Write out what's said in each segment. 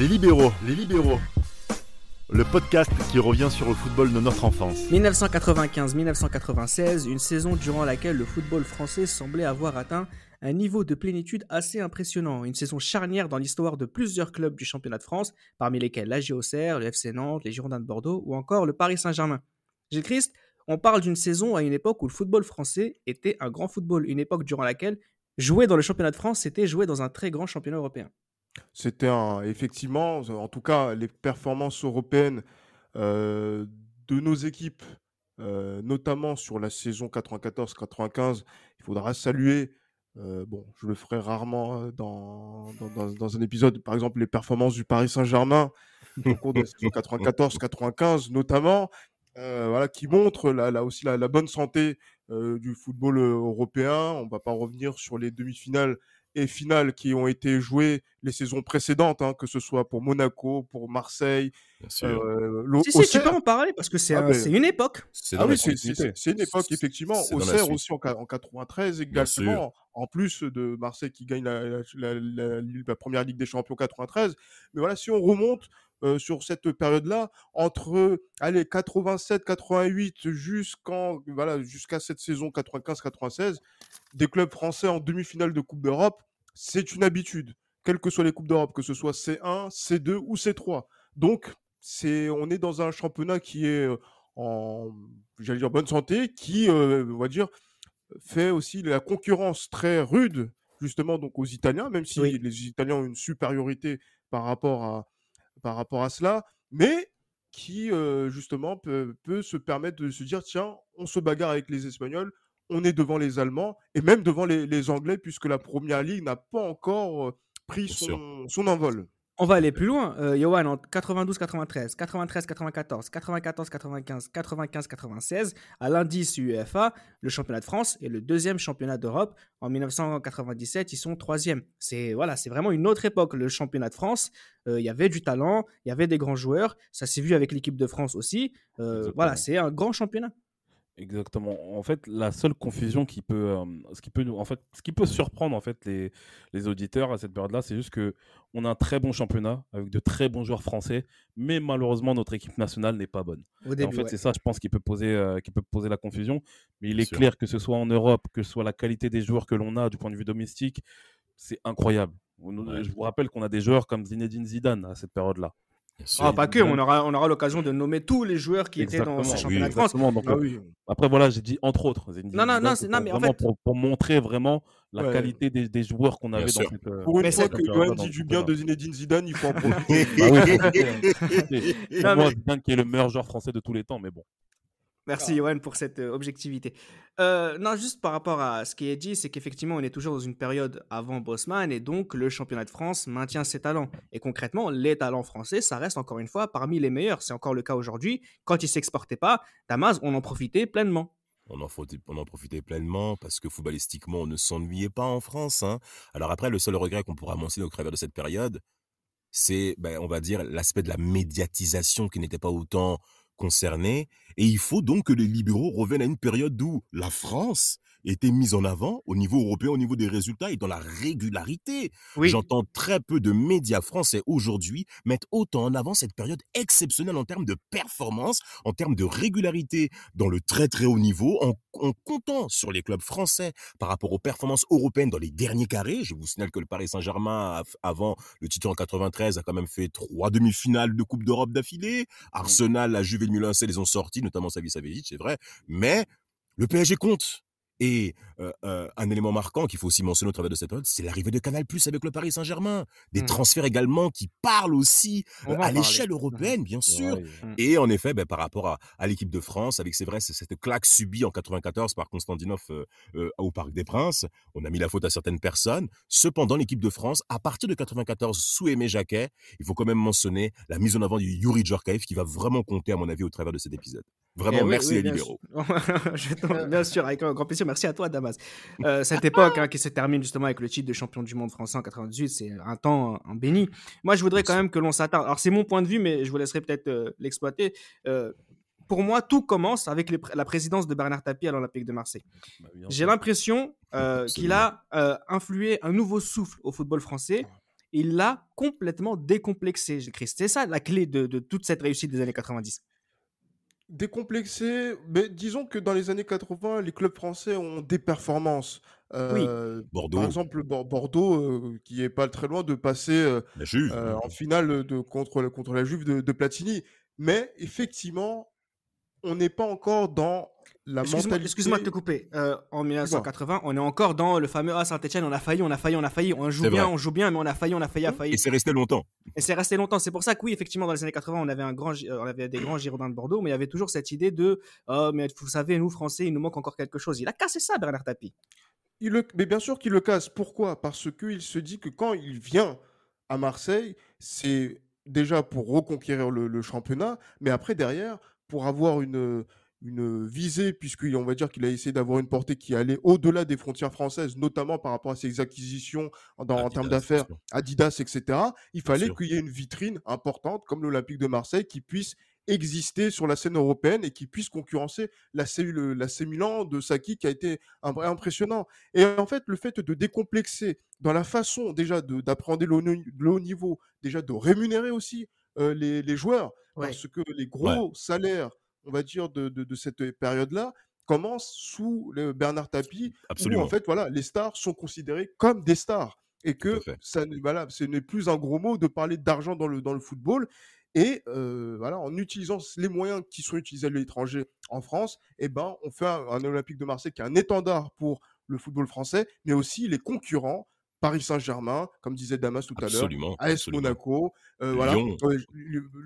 Les libéraux, les libéraux. Le podcast qui revient sur le football de notre enfance. 1995-1996, une saison durant laquelle le football français semblait avoir atteint un niveau de plénitude assez impressionnant. Une saison charnière dans l'histoire de plusieurs clubs du championnat de France, parmi lesquels la Auxerre, le FC Nantes, les Girondins de Bordeaux ou encore le Paris Saint-Germain. Gilles Christ, on parle d'une saison à une époque où le football français était un grand football, une époque durant laquelle jouer dans le championnat de France, c'était jouer dans un très grand championnat européen. C'était un, effectivement, en tout cas, les performances européennes euh, de nos équipes, euh, notamment sur la saison 94-95, il faudra saluer. Euh, bon, je le ferai rarement dans, dans, dans, un épisode, par exemple, les performances du Paris Saint-Germain au cours de la saison 94-95, notamment, voilà, qui montrent là, là aussi la, la, bonne santé du football européen. On ne va pas revenir sur les demi-finales et finales qui ont été jouées les saisons précédentes, hein, que ce soit pour Monaco, pour Marseille. Euh, si, si, tu peux en parler parce que c'est ah, une époque. Ah oui, c'est une époque, effectivement. Auxerre aussi en, en 93 également, en plus de Marseille qui gagne la, la, première Ligue des Champions 93. Mais voilà, si on remonte euh, sur cette période-là, entre allez, 87-88 jusqu'en voilà, jusqu'à cette saison 95-96, des clubs français en demi-finale de Coupe d'Europe, c'est une habitude, quelles que soient les Coupes d'Europe, que ce soit C1, C2 ou C3. Donc, c'est, on est dans un championnat qui est euh, en, j'allais dire, bonne santé, qui, euh, on va dire, fait aussi la concurrence très rude, justement, donc aux Italiens, même si les Italiens ont une supériorité par rapport à, par rapport à cela, mais qui, euh, justement, peut, peut se permettre de se dire, tiens, on se bagarre avec les Espagnols, on est devant les Allemands et même devant les, Anglais, puisque la Première Ligue n'a pas encore pris son, envol. On va aller plus loin. Euh, Johan, en 92-93, 93-94, 94-95, 95-96, à l'indice UEFA, le championnat de France est le deuxième championnat d'Europe. En 1997, ils sont troisième. C'est voilà, c'est vraiment une autre époque. Le championnat de France, il y avait du talent, il y avait des grands joueurs. Ça s'est vu avec l'équipe de France aussi. voilà, c'est un grand championnat. Exactement. En fait, la seule confusion qui peut, euh, ce qui peut nous, en fait, ce qui peut surprendre en fait les, les auditeurs à cette période-là, c'est juste que on a un très bon championnat avec de très bons joueurs français, mais malheureusement notre équipe nationale n'est pas bonne. en fait, c'est ça, je pense, qui peut poser, euh, qui peut poser la confusion. Mais il est clair que ce soit en Europe, que ce soit la qualité des joueurs que l'on a du point de vue domestique, c'est incroyable. Je vous rappelle qu'on a des joueurs comme Zinedine Zidane à cette période-là. Ah, pas que, on aura, on aura l'occasion de nommer tous les joueurs qui étaient dans ce championnat de France. Ah euh, après, voilà, j'ai dit entre autres. non, non, non, non, mais en fait... pour, montrer vraiment la qualité des, des, joueurs qu'on avait dans cette. Euh, pour une fois que Johan dit du bien de Zinedine Zidane, il faut en profiter. bah oui, Zidane qui est le meilleur joueur français de tous les temps, mais bon. Merci Johan pour cette euh, objectivité. Euh, non, juste par rapport à ce qui est dit, c'est qu'effectivement, on est toujours dans une période avant Bosman et donc le championnat de France maintient ses talents. Et concrètement, les talents français, ça reste encore une fois parmi les meilleurs. C'est encore le cas aujourd'hui. Quand ils s'exportaient pas, Damas, on en profitait pleinement. On en, on en, profitait pleinement parce que footballistiquement, on ne s'ennuyait pas en France. Hein. Alors après, le seul regret qu'on pourra mentionner au travers de cette période, c'est, ben, on va dire, l'aspect de la médiatisation qui n'était pas autant concernés, et il faut donc que les libéraux reviennent à une période où la France était mise en avant au niveau européen, au niveau des résultats et dans la régularité. J'entends très peu de médias français aujourd'hui mettre autant en avant cette période exceptionnelle en termes de performance, en termes de régularité dans le très très haut niveau, en, comptant sur les clubs français par rapport aux performances européennes dans les derniers carrés. Je vous signale que le Paris Saint-Germain, avant le titre en 93, a quand même fait trois demi-finales de Coupe d'Europe d'affilée. Arsenal, la Juve et le Milan les ont sortis, notamment Savic, c'est vrai. Mais le PSG compte. Et un élément marquant qu'il faut aussi mentionner au travers de cette période, c'est l'arrivée de Canal Plus avec le Paris Saint-Germain. Des mmh. transferts également qui parlent aussi à l'échelle mmh. européenne, bien sûr. Mmh. Et en effet, ben, par rapport à, l'équipe de France, avec c'est vrai, cette claque subie en 94 par Constantinov au Parc des Princes, on a mis la faute à certaines personnes. Cependant, l'équipe de France, à partir de 94, sous Aimé Jacquet, il faut quand même mentionner la mise en avant du Yuri Djorkaeff qui va vraiment compter, à mon avis, au travers de cet épisode. Vraiment, eh merci les libéraux. bien sûr, avec un grand plaisir merci à toi, Damas. Euh, cette époque hein, qui se termine justement avec le titre de champion du monde français en 98, c'est un temps en béni. Moi, je voudrais quand même que l'on s'attarde. Alors, c'est mon point de vue, mais je vous laisserai peut-être euh, l'exploiter. Euh, pour moi, tout commence avec la présidence de Bernard Tapie à l'Olympique de Marseille. Bah, J'ai l'impression qu'il a influé un nouveau souffle au football français. Il l'a complètement décomplexé, C'est ça la clé de, de toute cette réussite des années 90. Décomplexé, mais disons que dans les années 80, les clubs français ont des performances. Euh, Bordeaux. Par exemple, Bordeaux, euh, qui est pas très loin de passer euh, en finale de, contre, contre la Juve de, de Platini. Mais effectivement, on n'est pas encore dans Excuse-moi de te couper. Euh, en 1980, on est encore dans le fameux Ah Saint-Etienne, on a failli, on a failli, on a failli. On joue bien, on joue bien, mais on a failli, on a failli, on a failli. Et c'est resté longtemps. Et c'est resté longtemps. C'est pour ça que oui, effectivement, dans les années 80, on avait, un grand, euh, on avait des grands Girondins de Bordeaux, mais il y avait toujours cette idée de Oh, mais vous savez, nous, Français, il nous manque encore quelque chose. Il a cassé ça, Bernard Tapie. Il le... Mais bien sûr qu'il le casse. Pourquoi? Parce qu'il se dit que quand il vient à Marseille, c'est déjà pour reconquérir le championnat, mais après, derrière, pour avoir une une visée, puisqu'on va dire qu'il a essayé d'avoir une portée qui allait au-delà des frontières françaises, notamment par rapport à ses acquisitions en termes d'affaires, Adidas, etc. Il fallait qu'il y ait une vitrine importante comme l'Olympique de Marseille qui puisse exister sur la scène européenne et qui puisse concurrencer la cellule, la Milan de Saki qui a été impressionnant. Et en fait, le fait de décomplexer dans la façon déjà d'appréhender le, haut niveau, déjà de rémunérer aussi euh, les, joueurs, parce que les gros salaires on va dire, de, cette période-là commence sous le Bernard Tapie, Absolument. où en fait, voilà, les stars sont considérées comme des stars et que ça, voilà, ce n'est plus un gros mot de parler d'argent dans le, dans le football. Et voilà, en utilisant les moyens qui sont utilisés à l'étranger en France, eh ben, on fait un, un, Olympique de Marseille qui est un étendard pour le football français, mais aussi les concurrents Paris Saint-Germain, comme disait Damas tout à l'heure, AS Monaco, euh, voilà,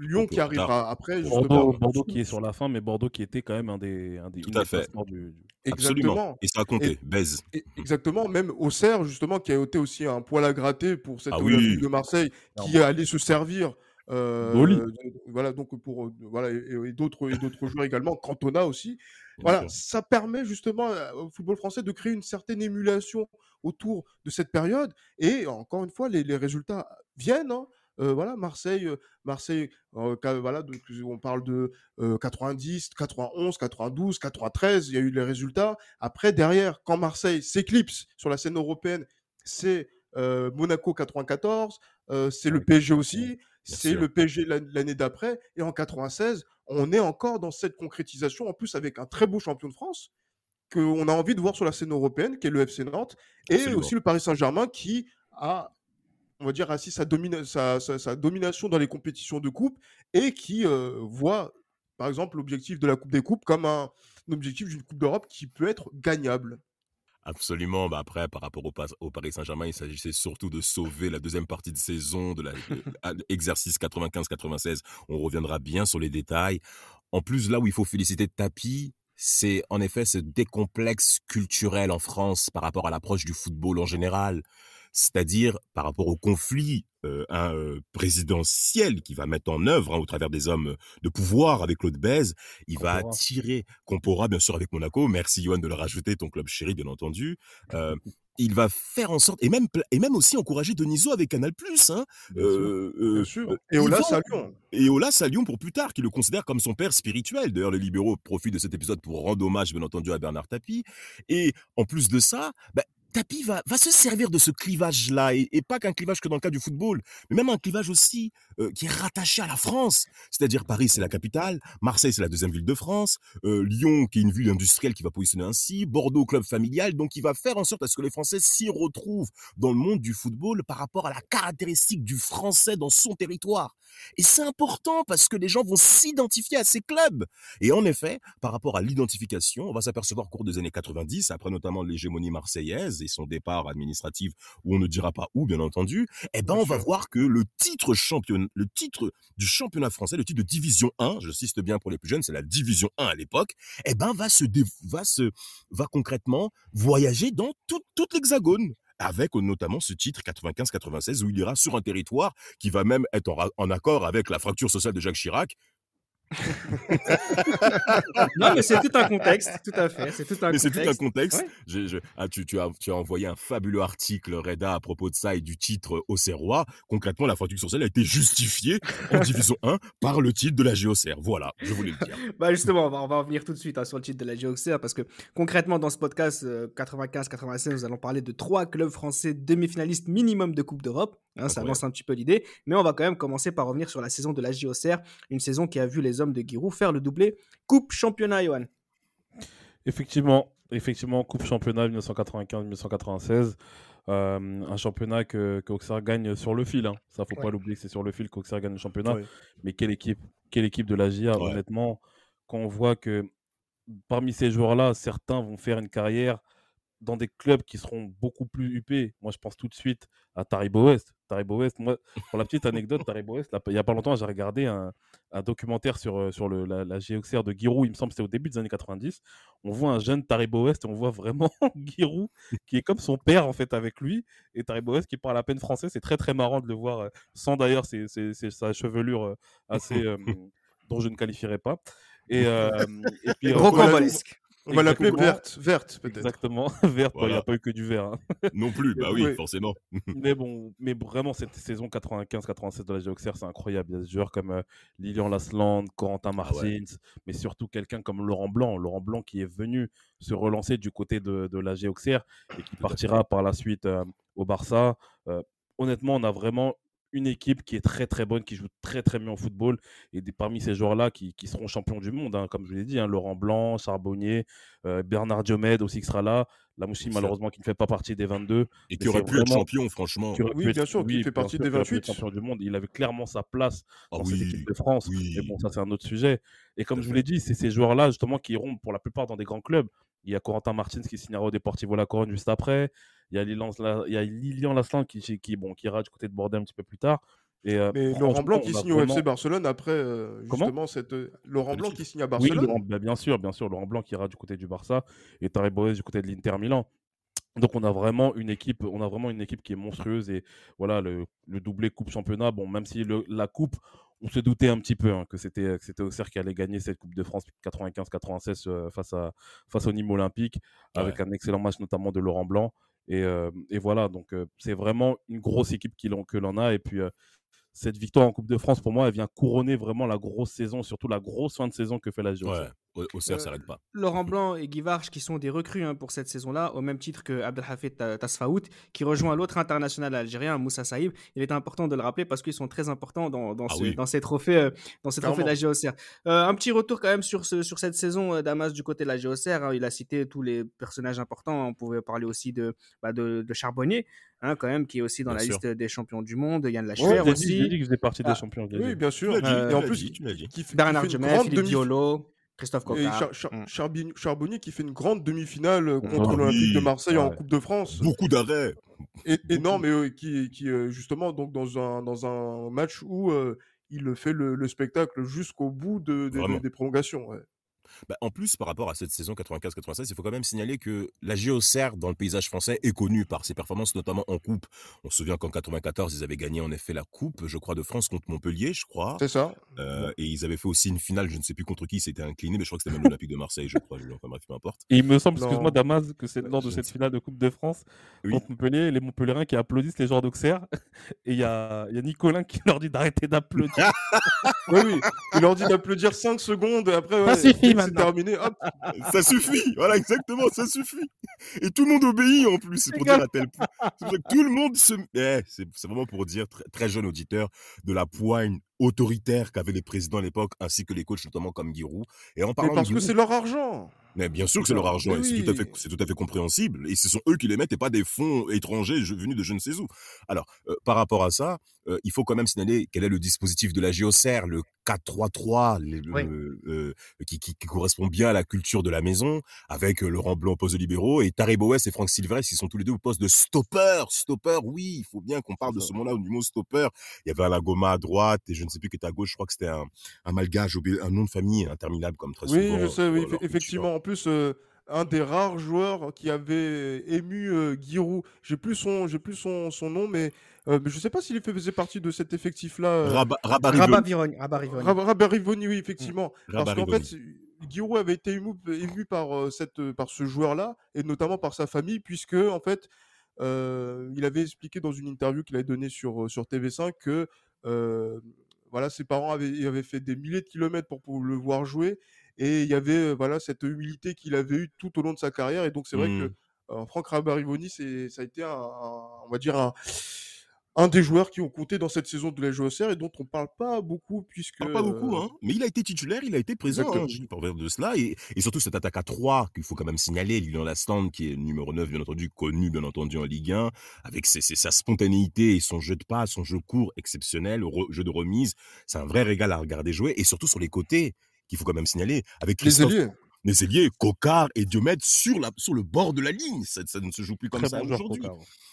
Lyon, qui arrivera après. Bordeaux, qui est sur la fin, mais Bordeaux qui était quand même un des, un des tout à fait. Du, Exactement. Et ça a compté, baise. exactement, même Auxerre, justement, qui a été aussi un poil à gratter pour cette ah de Marseille, qui allait se servir euh, voilà, donc pour voilà et, d'autres et d'autres joueurs également, Cantona aussi. Voilà, ça permet justement au football français de créer une certaine émulation autour de cette période. Et encore une fois, les, résultats viennent. Hein. voilà, Marseille, Marseille, voilà, donc, on parle de 90, 91, 92, 93, il y a eu les résultats. Après, derrière, quand Marseille s'éclipse sur la scène européenne, c'est Monaco 94, c'est le PSG aussi. C'est le PSG l'année d'après. Et en 96, on est encore dans cette concrétisation, en plus avec un très beau champion de France, qu'on a envie de voir sur la scène européenne, qui est le FC Nantes, et aussi le Paris Saint-Germain qui a, on va dire, assis sa, sa, domination dans les compétitions de coupe et qui euh, voit, par exemple, l'objectif de la Coupe des Coupes comme un objectif d'une Coupe d'Europe qui peut être gagnable. Absolument. Bah après, par rapport au, Paris Saint-Germain, il s'agissait surtout de sauver la deuxième partie de saison de l'exercice 95-96. On reviendra bien sur les détails. En plus, là où il faut féliciter Tapi, c'est en effet ce décomplexe culturel en France par rapport à l'approche du football en général. C'est-à-dire par rapport au conflit un, présidentiel qui va mettre en œuvre hein, au travers des hommes de pouvoir avec Claude Bèze, il va attirer pourra bien sûr avec Monaco, merci Johan de le rajouter, ton club chéri bien entendu, il va faire en sorte et même et même aussi encourager Deniso avec Canal Plus hein, bien, sûr, et Ola Salion et Ola Salion pour plus tard qui le considère comme son père spirituel. D'ailleurs les libéraux profitent de cet épisode pour rendre hommage bien entendu à Bernard Tapie. Et en plus de ça bah, Tapi va, va se servir de ce clivage-là, et, pas qu'un clivage que dans le cas du football, mais même un clivage aussi euh, qui est rattaché à la France. C'est-à-dire Paris, c'est la capitale, Marseille, c'est la deuxième ville de France, euh, Lyon, qui est une ville industrielle qui va positionner ainsi, Bordeaux, club familial, donc il va faire en sorte à ce que les Français s'y retrouvent dans le monde du football par rapport à la caractéristique du Français dans son territoire. Et c'est important parce que les gens vont s'identifier à ces clubs. Et en effet, par rapport à l'identification, on va s'apercevoir au cours des années 90, après notamment l'hégémonie marseillaise, son départ administratif, où on ne dira pas où, bien entendu, eh ben, on va voir que le titre champion, le titre du championnat français, le titre de division 1, je cite bien pour les plus jeunes, c'est la division 1 à l'époque, eh ben, va se, va se, va concrètement voyager dans tout, toute l'hexagone avec notamment ce titre 95-96 où il ira sur un territoire qui va même être en, en accord avec la fracture sociale de Jacques Chirac, non, mais c'est tout un contexte, tout à fait. C'est tout un mais c'est tout un contexte. Ah, tu, tu, as, tu as envoyé un fabuleux article, Reda, à propos de ça et du titre Auxerrois. Concrètement, la fracture sociale a été justifiée en division 1 par le titre de la GOCR. Voilà, je voulais le dire. bah justement, on va, on va revenir tout de suite hein, sur le titre de la GOCR parce que concrètement, dans ce podcast 95-96, euh, nous allons parler de trois clubs français demi-finalistes minimum de Coupe d'Europe. Hein, ça avance un petit peu l'idée. Mais on va quand même commencer par revenir sur la saison de la JOCR, une saison qui a vu les hommes de Giroud faire le doublé Coupe Championnat, Johan. Effectivement, effectivement, Coupe Championnat 1995-1996. Euh, un championnat que, que gagne sur le fil. Hein. Ça, faut pas l'oublier, c'est sur le fil qu'Auxerre gagne le championnat. Mais quelle équipe, quelle équipe de la GIA, honnêtement, quand on voit que parmi ces joueurs-là, certains vont faire une carrière dans des clubs qui seront beaucoup plus huppés. Moi, je pense tout de suite à Taribo West. Taribo West, moi, pour la petite anecdote, Taribo West, il n'y a pas longtemps, j'ai regardé un, documentaire sur, euh, sur le, la, la de Giroud, il me semble que c'était au début des années 90. On voit un jeune Taribo West et on voit vraiment Giroud qui est comme son père, en fait, avec lui. Et Taribo West qui parle à peine français. C'est très, très marrant de le voir, euh, sans d'ailleurs sa chevelure euh, assez. dont je ne qualifierais pas. Et, et puis. On va l'appeler verte, verte peut-être. Exactement, verte, il n'y a pas eu que du vert. Hein. Non plus, bah oui, forcément. mais bon, mais vraiment, cette saison 95-96 de la Géoxer, c'est incroyable. Il y a des joueurs comme euh, Lilian Lasland, Corentin ah Martins, mais surtout quelqu'un comme Laurent Blanc. Laurent Blanc qui est venu se relancer du côté de, de la Géoxer et qui partira par la suite euh, au Barça. Euh, honnêtement, on a vraiment une équipe qui est très très bonne, qui joue très très bien au football. Et parmi ces joueurs-là qui, qui, seront champions du monde, hein, comme je l'ai dit, hein, Laurent Blanc, Charbonnier, euh, Bernard Diomède aussi qui sera là. La Moussi, malheureusement, qui ne fait pas partie des 22. Et qui aurait pu être champion, franchement. Oui, bien sûr, qui fait partie des 28. champion du monde. Il avait clairement sa place ah dans cette équipe de France. Mais bon, ça, c'est un autre sujet. Et comme je vous l'ai dit, c'est ces joueurs-là, justement, qui iront pour la plupart dans des grands clubs. Il y a Corentin Martins qui signera au Deportivo La Corogne juste après. Il y a Lilian Laslan qui, qui, bon, qui ira du côté de Bordeaux un petit peu plus tard. Euh, mais Laurent Blanc qui signe au FC Barcelone après euh, justement cette euh, Laurent Blanc qui signe à Barcelone. Oui, bah, bien sûr, bien sûr, Laurent Blanc qui ira du côté du Barça et Tariboez du côté de l'Inter Milan. Donc on a vraiment une équipe, on a vraiment une équipe qui est monstrueuse et voilà le, doublé coupe championnat. Bon, même si la coupe, on se doutait un petit peu hein, que c'était c'était Auxerre qui allait gagner cette coupe de France 95-96 face à face au Nîmes Olympique avec un excellent match notamment de Laurent Blanc. Et, et voilà, donc c'est vraiment une grosse équipe que l'on a. Et puis cette victoire en Coupe de France, pour moi, elle vient couronner vraiment la grosse saison, surtout la grosse fin de saison que fait la. Ouais, au, au ça s'arrête pas. Laurent Blanc et Guy Varche, qui sont des recrues hein, pour cette saison-là, au même titre que Abdelhafid Tasfaout, qui rejoint l'autre international algérien, Moussa Saïb. Il est important de le rappeler parce qu'ils sont très importants dans, dans, ah dans ces trophées, euh, dans ces trophées de la GOCR. Euh, un petit retour quand même sur, ce, sur cette saison euh, d'Amas du côté de la GOCR. Hein. Il a cité tous les personnages importants. On pouvait parler aussi de, bah, de, Charbonnier. Hein, quand même, qui est aussi dans la liste des champions du monde. Yann Lacher ouais, aussi. Dit, dit qu'il faisait partie des ah, champions. Oui, bien sûr. et en plus, Bernard Jemet, Philippe Diolo. Christophe Coquard. Mm. Charbonnier qui fait une grande demi-finale euh, contre ah l'Olympique de Marseille en Coupe de France. Beaucoup d'arrêts. Et, non, mais euh, qui, qui euh, justement donc dans un, dans un match où il fait le, spectacle jusqu'au bout de, des prolongations. Bah, en plus, par rapport à cette saison 95-96, il faut quand même signaler que la GOCR dans le paysage français est connue par ses performances, notamment en coupe. On se souvient qu'en 94, ils avaient gagné en effet la coupe, je crois, de France contre Montpellier, je crois. C'est ça. Euh, et ils avaient fait aussi une finale, je ne sais plus contre qui, c'était incliné, mais je crois que c'était même l'Olympique de Marseille, je crois. Enfin bref, peu importe. Et il me semble, excuse-moi, Damas, que c'est lors de cette finale de Coupe de France contre Montpellier, les Montpellierins qui applaudissent les joueurs d'Auxerre. Et il y a, y a Nicolin qui leur dit d'arrêter d'applaudir. oui, oui. Il leur dit d'applaudir 5 secondes, et après, ouais, c'est terminé. Hop, ça suffit, voilà exactement, ça suffit. Et tout le monde obéit en plus, c'est pour dire à tel point. tout le monde se. Eh, c'est vraiment pour dire, très, très jeune auditeur, de la poigne autoritaire qu'avaient les présidents à l'époque, ainsi que les coachs, notamment comme Giroud. Et en parlant parce que c'est leur argent. Mais bien sûr que c'est leur argent, c'est tout, à fait, tout à fait compréhensible. Et ce sont eux qui les mettent et pas des fonds étrangers venus de je ne sais où. Alors, euh, par rapport à ça, euh, il faut quand même signaler quel est le dispositif de la GeoCR, le 4-3-3, euh, qui, qui, correspond bien à la culture de la maison, avec Laurent Blanc au poste de libéraux et Taribo et Franck Silveret, qui sont tous les deux au poste de stopper. Stopper, oui, il faut bien qu'on parle de ce mot-là, du mot stopper. Il y avait Alagoma à droite et je ne sais plus qui était à gauche, je crois que c'était un, un malgage, un nom de famille interminable comme très oui, souvent. Oui, je sais, oui, effectivement. Plus, euh, un des rares joueurs qui avait ému euh, Giroud. J'ai plus son, j'ai plus son, son nom, mais, euh, mais je sais pas s'il faisait partie de cet effectif-là. Euh, Rabat-Rivoni. Rabat-Rivoni, oui, effectivement. Parce qu'en fait, Giroud avait été ému, ému par, cette, par ce joueur-là, et notamment par sa famille, puisque, en fait, il avait expliqué dans une interview qu'il avait donnée sur, sur TV5 que voilà, ses parents avaient, avaient, fait des milliers de kilomètres pour, pour le voir jouer et il y avait voilà cette humilité qu'il avait eue tout au long de sa carrière. Et donc c'est vrai que mmh. Franck Rabarivoni, ça a été un, on va dire un, un des joueurs qui ont compté dans cette saison de la JOCR et dont on parle pas beaucoup puisque pas beaucoup hein mais il a été titulaire il a été présent hein, pour de cela et, et, surtout cette attaque à 3 qu'il faut quand même signaler Lilian Lasland qui est numéro 9 bien entendu connu bien entendu en Ligue 1 avec ses, sa spontanéité et son jeu de pas son jeu court exceptionnel jeu de remise c'est un vrai régal à regarder jouer et surtout sur les côtés qu'il faut quand même signaler, avec Christophe, les ailiers. Les ailiers, Cocard et Diomède sur, la, sur le bord de la ligne. Ça, ne se joue plus comme ça aujourd'hui.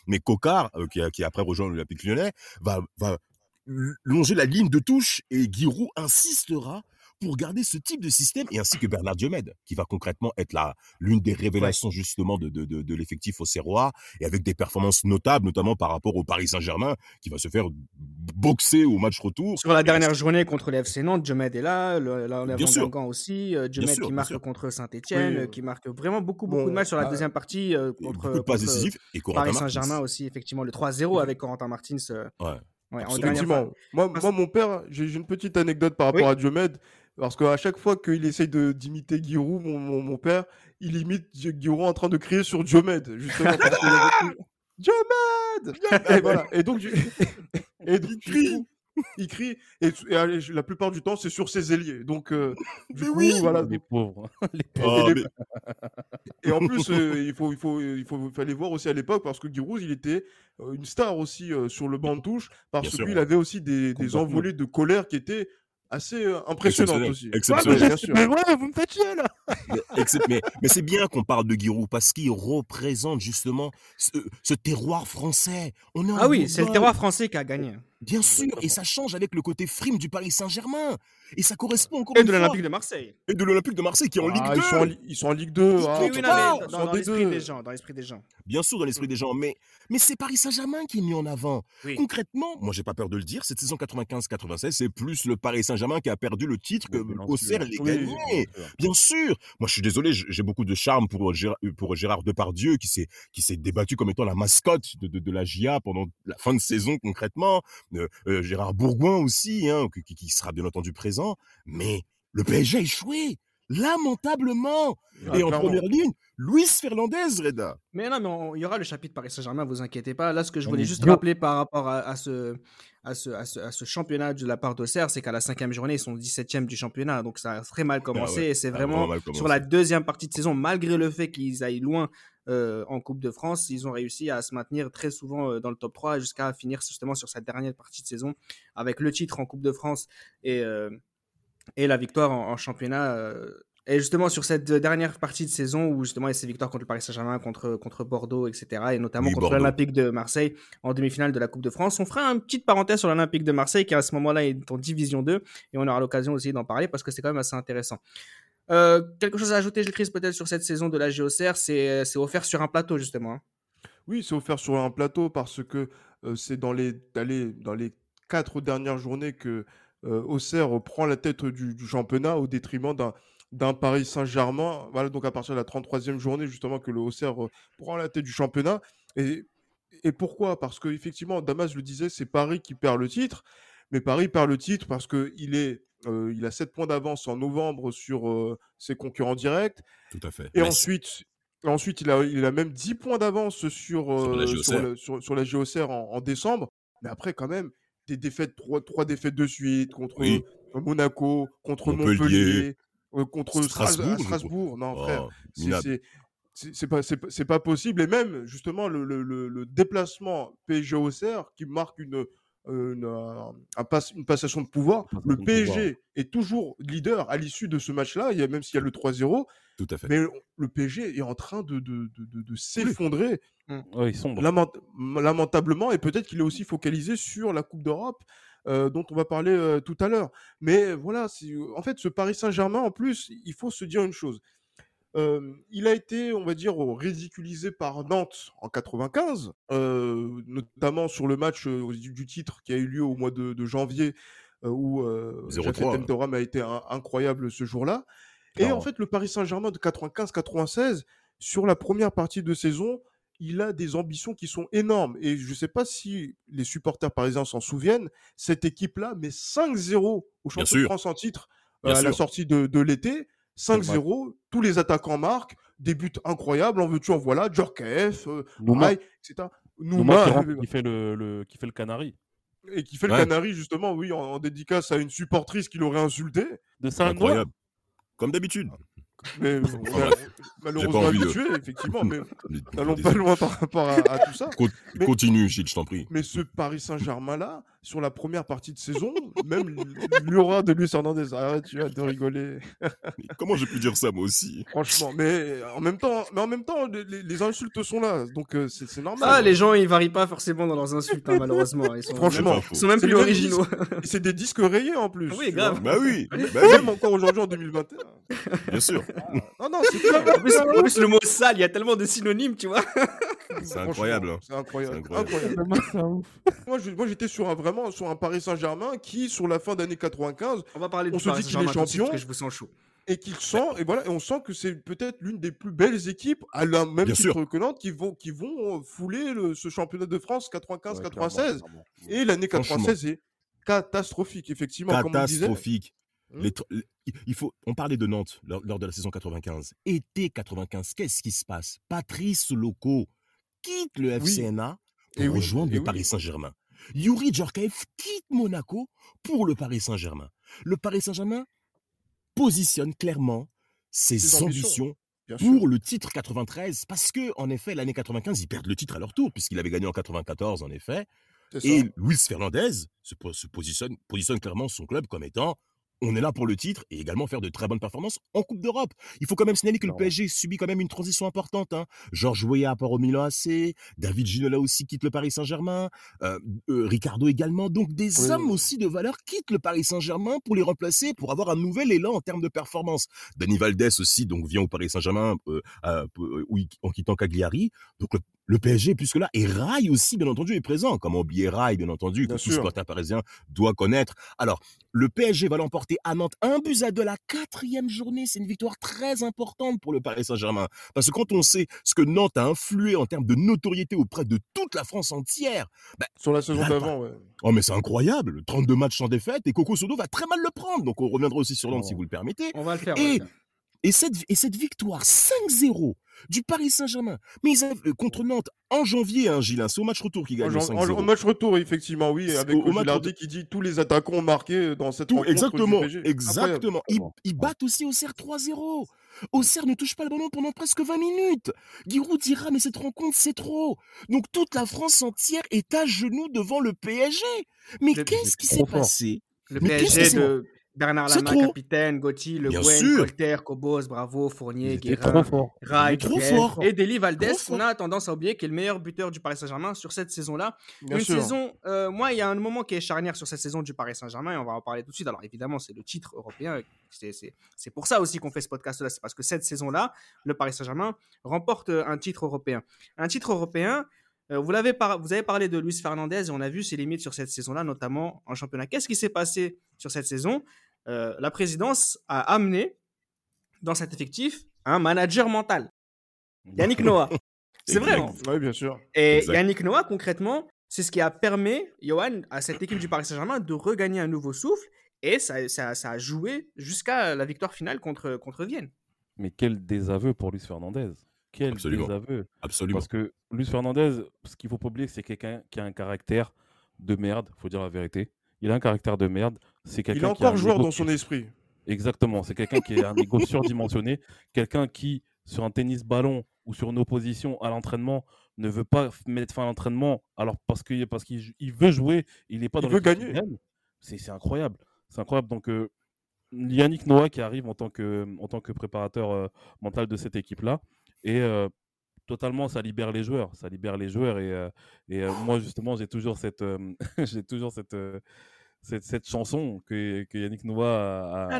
Mais Cocard, euh, qui après rejoint l'Olympique lyonnais, va, va longer la ligne de touche et Giroud insistera pour garder ce type de système, et ainsi que Bernard Diomède, qui va concrètement être l'une des révélations justement de, de, de, de l'effectif au Serrois, et avec des performances notables, notamment par rapport au Paris Saint-Germain, qui va se faire boxer au match retour. Sur la dernière journée contre le FC Nantes, Diomède est là, l'avant aussi, euh, Diomède qui marque contre Saint-Etienne, qui marque vraiment beaucoup, beaucoup de matchs sur la bah, deuxième partie euh, contre, contre et Paris Saint-Germain aussi, effectivement, le 3-0 avec Corentin Martins. Euh, ouais. Ouais, Effectivement. Moi, moi, mon père, j'ai une petite anecdote par rapport à Diomède. Parce qu'à chaque fois qu'il essaye d'imiter Giroud, mon, mon, mon, père, il imite Giroud en train de crier sur Diomède, justement. parce qu'il Diomède et, voilà. et donc, et donc, il crie. Il crie et, la plupart du temps c'est sur ses ailiers. Donc euh, du coup oui voilà. Les pauvres. Les pauvres. et, et, en plus euh, il faut il faut il faut fallait voir aussi à l'époque parce que Giroud il était euh, une star aussi sur le banc de touche parce qu'il avait aussi des, des envolées de colère qui étaient assez euh, impressionnante aussi. Exceptionnel. Ouais, bien sûr. Mais ouais, vous me faites chier là. mais, mais, mais c'est bien qu'on parle de Giroud parce qu'il représente justement ce, ce, terroir français. On est ah oui, c'est le terroir français qui a gagné. Bien sûr, et ça change avec le côté frime du Paris Saint-Germain. Et ça correspond encore Et de l'Olympique de Marseille. Et de l'Olympique de Marseille qui est en Ligue 2. Ils sont en, ils sont en Ligue 2. Ah, oui, oui, dans, dans l'esprit des gens, dans l'esprit des gens. Bien sûr, dans l'esprit des gens, mais, mais c'est Paris Saint-Germain qui est mis en avant. Concrètement, moi j'ai pas peur de le dire, cette saison 95-96, c'est plus le Paris Saint-Germain qui a perdu le titre que Auxerre l'ait gagné. Bien sûr. Moi je suis désolé, j'ai beaucoup de charme pour Gérard, pour Gérard Depardieu qui s'est qui s'est débattu comme étant la mascotte de, de, de, la GIA pendant la fin de saison concrètement. Euh, euh, Gérard Bourgoin aussi, hein, qui, sera bien entendu présent. Mais le PSG a échoué lamentablement. Ah, et en première ligne, Luis Fernandez, Reda. Mais non, mais il y aura le chapitre Paris Saint-Germain, vous inquiétez pas. Là, ce que je voulais juste rappeler par rapport à, ce, à, ce, à, ce, championnat de la part d'Auxerre, c'est qu'à la cinquième journée, ils sont 17e du championnat. Donc ça a très mal ah commencé. et c'est vraiment sur la deuxième partie de saison, malgré le fait qu'ils aillent loin euh, en Coupe de France. Ils ont réussi à se maintenir très souvent euh, dans le top 3 jusqu'à finir justement sur cette dernière partie de saison avec le titre en Coupe de France et, euh, et la victoire en, championnat. et justement sur cette dernière partie de saison où justement il y a ces victoires contre le Paris Saint-Germain, contre, contre Bordeaux, etc. Et notamment contre l'Olympique de Marseille en demi-finale de la Coupe de France. On fera une petite parenthèse sur l'Olympique de Marseille qui à ce moment-là est en Division 2 et on aura l'occasion aussi d'en parler parce que c'est quand même assez intéressant. Euh, quelque chose à ajouter, Gilles Christ, peut-être sur cette saison de la GOCR, c'est offert sur un plateau, justement. Hein. Oui, c'est offert sur un plateau parce que euh, c'est dans les, dans les quatre dernières journées que euh, Auxerre prend la tête du, championnat au détriment d'un Paris Saint-Germain. Voilà, donc à partir de la 33e journée, justement, que le Auxerre prend la tête du championnat. Et, et pourquoi? Parce qu'effectivement, Damas le disait, c'est Paris qui perd le titre. Mais Paris perd le titre parce qu'il est euh, il a 7 points d'avance en novembre sur euh, ses concurrents directs. Tout à fait. Et ensuite, ensuite il, a, il a même 10 points d'avance sur, euh, sur, la GOCR en, décembre. Mais après, quand même, des défaites, trois, trois défaites de suite contre Monaco, contre Montpellier, contre Strasbourg. Strasbourg. Non, oh, frère, c'est pas, pas possible. Et même, justement, le, le, le déplacement PSG-Auxerre qui marque une, une, une passation de pouvoir. le PSG est toujours leader à l'issue de ce match-là, même s'il y a le 3-0. Tout à fait. Mais le PSG est en train de, de, de, s'effondrer mmh. lamentablement, et peut-être qu'il est aussi focalisé sur la Coupe d'Europe. Euh, dont on va parler euh, tout à l'heure. Mais voilà, en fait, ce Paris Saint-Germain, en plus, il faut se dire une chose. Il a été, on va dire, ridiculisé par Nantes en 95, notamment sur le match du, titre qui a eu lieu au mois de, janvier, où Jafet Toram a été incroyable ce jour-là. Et en fait, le Paris Saint-Germain de 95-96, sur la première partie de saison, il a des ambitions qui sont énormes. Et je ne sais pas si les supporters parisiens s'en souviennent, cette équipe-là met 5-0 au championnat de France en titre à la sortie de l'été. 5-0, tous les attaquants marquent, des buts incroyables, en veux-tu, en voilà, Djorkaeff, euh, Nouma, etc. Nouma, euh, qui, fait le, qui fait le canari. Et qui fait le canari, justement, oui, en, dédicace à une supportrice qui l'aurait insulté. De incroyable. Comme d'habitude. Mais malheureusement habitué, effectivement, mais n'allons pas loin par rapport à, tout ça. continue, je t'en prie. Mais ce Paris Saint-Germain-là, sur la première partie de saison, même l'aura de Luis Hernandez, arrête, tu vas te rigoler. comment j'ai pu dire ça, moi aussi? Franchement, mais en même temps, mais en même temps les, insultes sont là, donc euh, c'est normal. Ah, les gens, ils varient pas forcément dans leurs insultes, hein, malheureusement. Ils sont Franchement, même, ils sont même plus originaux. C'est des disques rayés en plus. Oui, grave. Bah oui. Bah même encore aujourd'hui en 2021. Bien sûr. Non, non, c'est en, en plus, le mot sale, il y a tellement de synonymes, tu vois. C'est incroyable. Hein. C'est incroyable. incroyable. Moi, j'étais sur un, vraiment sur un Paris Saint-Germain qui, sur la fin d'année 95, on va parler on se dit qu'il est champion. Que je vous sens chaud. Et qu'il sent, et voilà, et on sent que c'est peut-être l'une des plus belles équipes à la même titre que Nantes qui vont, qui vont euh, fouler ce championnat de France 95-96. et l'année 96 est catastrophique, effectivement. Catastrophique. Mmh. il faut, on parlait de Nantes lors, de la saison 95. Été 95, qu'est-ce qui se passe? Patrice Loco quitte le FCNA pour rejoindre le Paris Saint-Germain. Yuri Djorkaeff quitte Monaco pour le Paris Saint-Germain. Le Paris Saint-Germain positionne clairement ses, ambitions, pour le titre 93 parce que en effet l'année 95 ils perdent le titre à leur tour puisqu'il avait gagné en 94 en effet et Luis Fernandez se, positionne, positionne clairement son club comme étant on est là pour le titre et également faire de très bonnes performances en Coupe d'Europe. Il faut quand même signaler que le PSG subit quand même une transition importante. Hein. Georges Weah part au Milan AC, David Ginola aussi quitte le Paris Saint-Germain, euh, euh, Ricardo également. Donc des hommes aussi de valeur quittent le Paris Saint-Germain pour les remplacer, pour avoir un nouvel élan en termes de performance. Dani Valdés aussi donc vient au Paris Saint-Germain euh, en quittant Cagliari. Donc le, le PSG, plus que là, et Rai aussi, bien entendu, est présent. Comment oublier Rai, bien entendu, que tout supporter parisien doit connaître. Alors, le PSG va l'emporter à Nantes, un but à de la quatrième journée. C'est une victoire très importante pour le Paris Saint-Germain. Parce que quand on sait ce que Nantes a influé en termes de notoriété auprès de toute la France entière. Bah, Sur la saison d'avant, ouais. Oh, mais c'est incroyable. 32 matchs sans défaite et Coco Sodo va très mal le prendre. Donc, on reviendra aussi sur Nantes si vous le permettez. On va le faire. Et cette, et cette victoire 5-0 du Paris Saint-Germain, mais ils avaient, euh, contre Nantes en janvier, hein, Gilles, c'est au match retour qui gagne 5-0. Au match retour, effectivement, oui, avec au, Gilardi qui dit tous les attaquants ont marqué dans cette Tout, Exactement, exactement. Ils, battent aussi au CER 3-0. Auxerre ne touche pas le ballon pendant presque 20 minutes. Giroud dira, mais cette rencontre, c'est trop. Donc toute la France entière est à genoux devant le PSG. Mais qu'est-ce qui s'est passé? Le PSG de Bernard Lama, capitaine, Gauthier, Le Guen, Colter, Cobos, Bravo, Fournier, Guérin, Rai, et Deli Valdez, qu'on a tendance à oublier, qui est le meilleur buteur du Paris Saint-Germain sur cette saison-là. Une saison, euh, moi, il y a un moment qui est charnière sur cette saison du Paris Saint-Germain, et on va en parler tout de suite. Alors évidemment, c'est le titre européen. C'est pour ça aussi qu'on fait ce podcast-là. C'est parce que cette saison-là, le Paris Saint-Germain remporte un titre européen. Un titre européen euh, vous, avez vous avez parlé de Luis Fernandez et on a vu ses limites sur cette saison-là, notamment en championnat. Qu'est-ce qui s'est passé sur cette saison? Euh, La présidence a amené dans cet effectif un manager mental, Yannick Noah. C'est vrai. Hein oui, bien sûr. Et Yannick Noah, concrètement, c'est ce qui a permis, Johan, à cette équipe du Paris Saint-Germain de regagner un nouveau souffle et ça, ça, ça a joué jusqu'à la victoire finale contre, contre Vienne. Mais quel désaveu pour Luis Fernandez quel Absolument. désaveu. Absolument. Parce que Luis Fernandez, ce qu'il faut pas oublier, c'est quelqu'un qui a un caractère de merde, faut dire la vérité. Il a un caractère de merde. C'est quelqu'un Il est encore joueur dans son esprit. Exactement. C'est quelqu'un qui a un ego surdimensionné. Quelqu'un qui, sur un tennis ballon ou sur une opposition à l'entraînement, ne veut pas mettre fin à l'entraînement. Alors parce qu'il parce qu'il veut jouer, il n'est pas il dans veut gagner. C'est incroyable. C'est incroyable. Donc euh, Yannick Noah qui arrive en tant que, en tant que préparateur euh, mental de cette équipe-là. Et totalement, ça libère les joueurs. Ça libère les joueurs. Et, et moi, justement, j'ai toujours cette, j'ai toujours cette, cette, cette chanson que, que Yannick Noah a.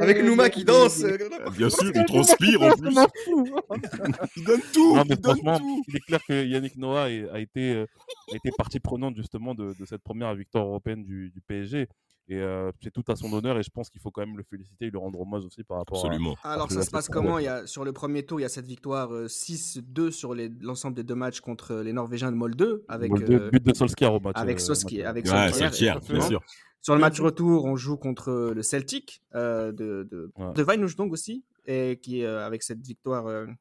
Avec Nouma qui danse. Bien sûr, il transpire en plus. il donne tout. Non, mais franchement, il est clair que Yannick Noah a été, a été partie prenante justement de, de cette première victoire européenne du, du PSG. Et c'est tout à son honneur et je pense qu'il faut quand même le féliciter et lui rendre hommage aussi par rapport Absolument. à. Alors ça se passe comment? Il y a, Sur le premier tour, il y a cette victoire 6-2 sur l'ensemble des deux matchs contre les Norvégiens de Molde. Avec, Molde, but de Solskjaer au match. Avec, avec ouais, Solskjaer, bien sûr. Sur le match retour, on joue contre le Celtic euh, de, de, ouais. de aussi, et qui, euh, avec cette victoire 5-0,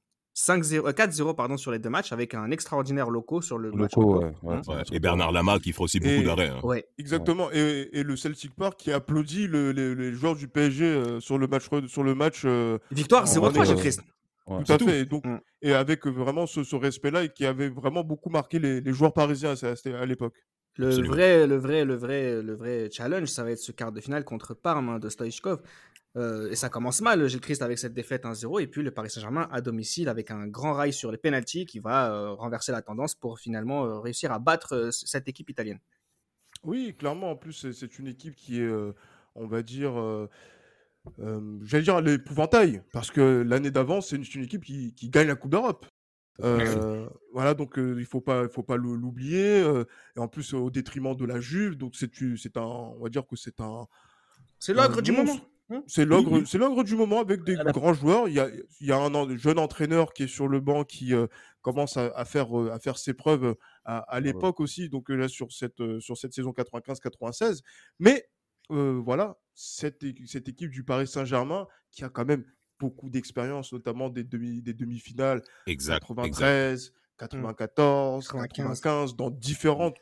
4-0 pardon, sur les deux matchs avec un extraordinaire loco sur le match. Ouais, ouais, hein et Bernard Lama qui fera aussi beaucoup d'arrêts. Hein. Ouais. Exactement. Et, et, le Celtic Park qui applaudit le, les, les, joueurs du PSG euh, sur le match. Sur le match Victoire 0-3, j'ai Christ. tout à tout. fait. Et, donc, mm. et avec vraiment ce, ce respect-là et qui avait vraiment beaucoup marqué les, les joueurs parisiens à, à l'époque. Le vrai, le, vrai, le, vrai, le vrai challenge, ça va être ce quart de finale contre Parme hein, de Stoichkov. Euh, et ça commence mal, Gilles Christ, avec cette défaite 1-0. Et puis le Paris Saint-Germain à domicile avec un grand rail sur les pénalties qui va euh, renverser la tendance pour finalement euh, réussir à battre cette équipe italienne. Oui, clairement. En plus, c'est une équipe qui est, on va dire, j'allais dire l'épouvantail. Parce que l'année d'avant, c'est une, une, équipe qui, qui, gagne la Coupe d'Europe. Euh, voilà, donc euh, il faut pas, il faut pas l'oublier. Euh, et en plus, au détriment de la Juve, donc c'est, c'est un, on va dire que c'est un. C'est l'ogre du moment. Hein c'est l'ogre, oui, oui. c'est l'ogre du moment avec des grands joueurs. Il y a, il y a un jeune entraîneur qui est sur le banc qui commence à, à, faire, à faire ses preuves à, à l'époque ah ouais. aussi. Donc là sur cette, sur cette saison 95-96. Mais voilà, cette, cette équipe du Paris Saint-Germain qui a quand même beaucoup d'expérience, notamment des, demi, des demi-finales exact, 93, exact. 94, 95. 95, dans différentes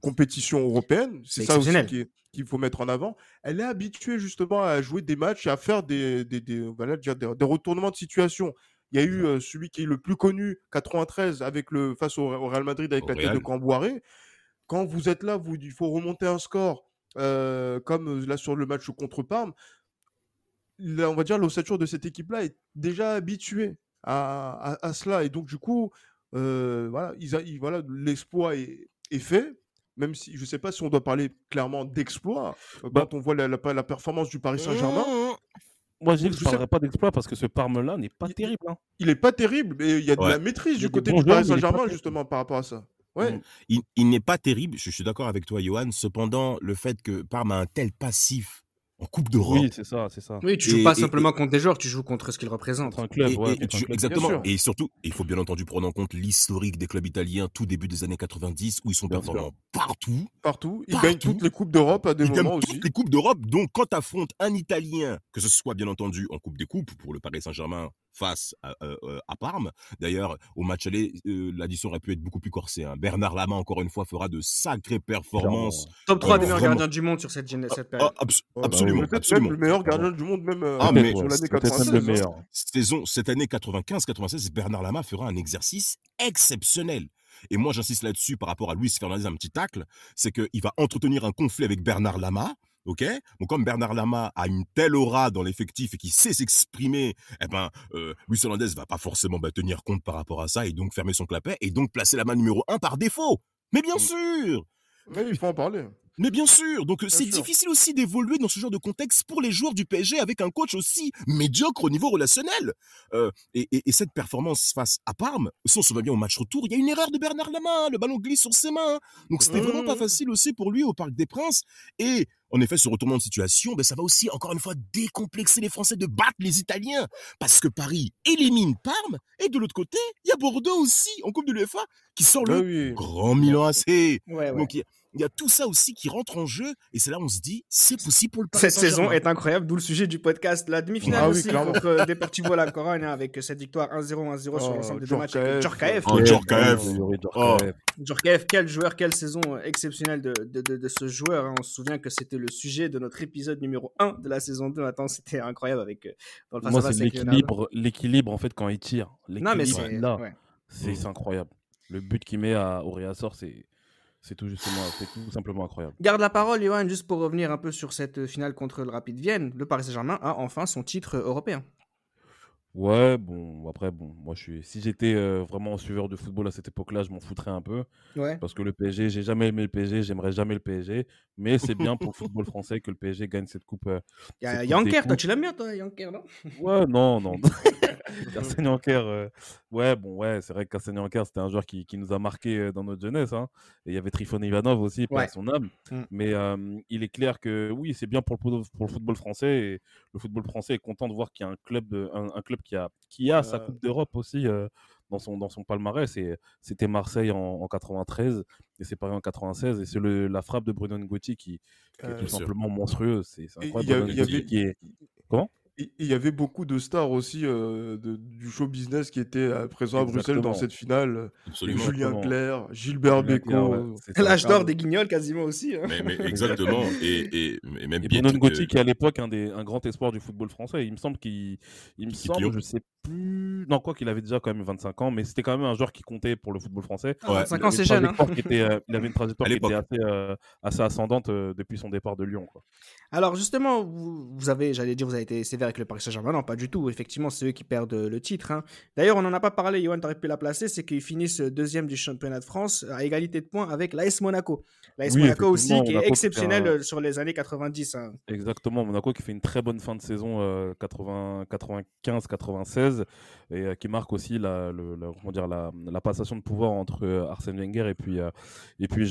compétitions européennes. C'est ça aussi qu'il qu faut mettre en avant. Elle est habituée justement à jouer des matchs et à faire des, des, des, voilà, des, des retournements de situation. Il y a eu euh, celui qui est le plus connu, 93, avec le, face au, au Real Madrid avec au la Real. tête de Camboiré. Quand vous êtes là, vous, il faut remonter un score. Euh, comme là sur le match contre Parme, on va dire l'ossature de cette équipe-là est déjà habituée à, à, à, cela. Et donc, du coup, euh, voilà, ils voilà l'exploit est, est, fait. Même si je ne sais pas si on doit parler clairement d'exploit bah, quand on voit la, la, la, performance du Paris Saint-Germain. Moi, je ne parlerai pas d'exploit parce que ce Parme-là n'est pas il, terrible. Hein. Il n'est pas terrible, mais il y a de ouais. la maîtrise du côté du Paris Saint-Germain, justement, par rapport à ça. Ouais. Il, il n'est pas terrible, je suis d'accord avec toi, Johan. Cependant, le fait que Parme a un tel passif en Coupe d'Europe. Oui, c'est ça, c'est ça. Oui, tu et, joues pas et, simplement et, contre des joueurs, tu joues contre ce qu'ils représentent. Un club, ouais, un club. Exactement. Et surtout, il faut bien entendu prendre en compte l'historique des clubs italiens tout début des années 90 où ils sont performants partout. Partout. Ils partout. gagnent toutes les Coupes d'Europe à des ils moments aussi. toutes les Coupes d'Europe. Donc, quand tu affrontes un Italien, que ce soit bien entendu en Coupe des Coupes pour le Paris Saint-Germain face à, euh, à, Parme. D'ailleurs, au match aller, euh, l'addition aurait pu être beaucoup plus corsée. Hein. Bernard Lama, encore une fois, fera de sacrées performances. Top 3 euh, des meilleurs vraiment... gardiens du monde sur cette, cette période. Ah, abs oh, absolument. Bah, absolument. le meilleur gardien du monde, même ah, mais, sur l'année 96. Le meilleur. Saison, cette année 95-96, Bernard Lama fera un exercice exceptionnel. Et moi, j'insiste là-dessus par rapport à Luis Fernandez, un petit tacle, c'est qu'il va entretenir un conflit avec Bernard Lama, Ok? Donc comme Bernard Lama a une telle aura dans l'effectif et qui sait s'exprimer, eh ben euh, Luis Hernandez va pas forcément bah, tenir compte par rapport à ça et donc fermer son clapet et donc placer la main numéro un par défaut. Mais bien sûr. Mais il faut en parler. Mais bien sûr, donc c'est difficile aussi d'évoluer dans ce genre de contexte pour les joueurs du PSG avec un coach aussi médiocre au niveau relationnel. Euh, et, et, et, cette performance face à Parme, si on se souvient bien au match retour, il y a une erreur de Bernard Lama, le ballon glisse sur ses mains. Donc c'était mmh. vraiment pas facile aussi pour lui au Parc des Princes. Et en effet, ce retournement de situation, ben, ça va aussi, encore une fois, décomplexer les Français de battre les Italiens. Parce que Paris élimine Parme. Et de l'autre côté, il y a Bordeaux aussi, en Coupe de l'UEFA, qui sort le oui. grand Milan AC. Ouais, ouais. Donc, il y, a tout ça aussi qui rentre en jeu. Et c'est là on se dit, c'est possible pour le Paris Cette saison est incroyable, d'où le sujet du podcast. La demi-finale ah, aussi oui, contre euh, Deportivo La Corogne, hein, avec cette victoire 1-0, 1-0 oh, sur l'ensemble des deux matchs avec Djorkaeff. Oh, Djorkaeff. Oh. Djorkaeff, quel joueur, quelle saison exceptionnelle de, de, de, de ce joueur. Hein. On se souvient que c'était le sujet de notre épisode numéro 1 de la saison 2. Attends, c'était incroyable avec. Euh, dans le Moi, c'est l'équilibre, l'équilibre en fait quand il tire. Non, mais c'est là, ouais. c'est incroyable. Le but qu'il met à, au Réassort, c'est. C'est tout, justement, c'est tout simplement incroyable. Garde la parole, Johan, juste pour revenir un peu sur cette finale contre le Rapid Vienne. Le Paris Saint-Germain a enfin son titre européen. Ouais, bon, après, bon, moi, je suis. Si j'étais euh, vraiment un suiveur de football à cette époque-là, je m'en foutrais un peu. Ouais. Parce que le PSG, j'ai jamais aimé le PSG, j'aimerais jamais le PSG. Mais c'est bien pour le football français que le PSG gagne cette coupe. Euh, Il y a Yanker, toi, tu l'aimes bien, toi, Yanker, non? Ouais, non, non. Cassane Yanker, euh, ouais, bon, ouais, c'est vrai que Cassane Yanker, c'était un joueur qui, qui, nous a marqué euh, dans notre jeunesse. Hein. Et il y avait Trifon Ivanov aussi, pour son âme. Mmh. Mais il est clair que oui, c'est bien pour le, pour le football français. Et le football français est content de voir qu'il y a un club, de, un club qui a, qui a sa Coupe d'Europe aussi dans, son, dans son palmarès. C'était Marseille en, en, 93 et c'est Paris en 96. Et c'est la frappe de Bruno Ngotti qui, qui est tout simplement monstrueuse. C'est incroyable. Y, avait... qui est... Comment? Il y avait beaucoup de stars aussi euh, de, du show business qui étaient présents à Bruxelles dans cette finale. Absolument. Julien Clerc, Gilbert Bécaud. L'âge d'or des guignols quasiment aussi. Hein. Mais, mais, exactement. et, et, et, même et Ngotti qui est à l'époque un, des, un grand espoir du football français. Il me semble qu'il. Il me semble, je sais plus. Non, quoi qu'il avait déjà quand même 25 ans, mais c'était quand même un joueur qui comptait pour le football français. Ah, 25 ans, c'est jeune. Hein. Était, euh, il avait une trajectoire qui était assez, euh, assez ascendante depuis son départ de Lyon. Quoi. Alors justement, vous, vous avez, j'allais dire, vous avez été sévère avec le Paris Saint-Germain. Non, pas du tout. Effectivement, c'est eux qui perdent euh, le titre. Hein. D'ailleurs, on n'en a pas parlé, Johan, tu aurais pu la placer, c'est qu'ils finissent deuxième du championnat de France à égalité de points avec l'AS Monaco. L'AS Monaco aussi, qui est exceptionnel euh, sur les années 90. Hein. Exactement, Monaco qui fait une très bonne fin de saison 95-96 euh, et qui marque aussi la, le, dire, la, passation de pouvoir entre Arsène Wenger et puis, et puis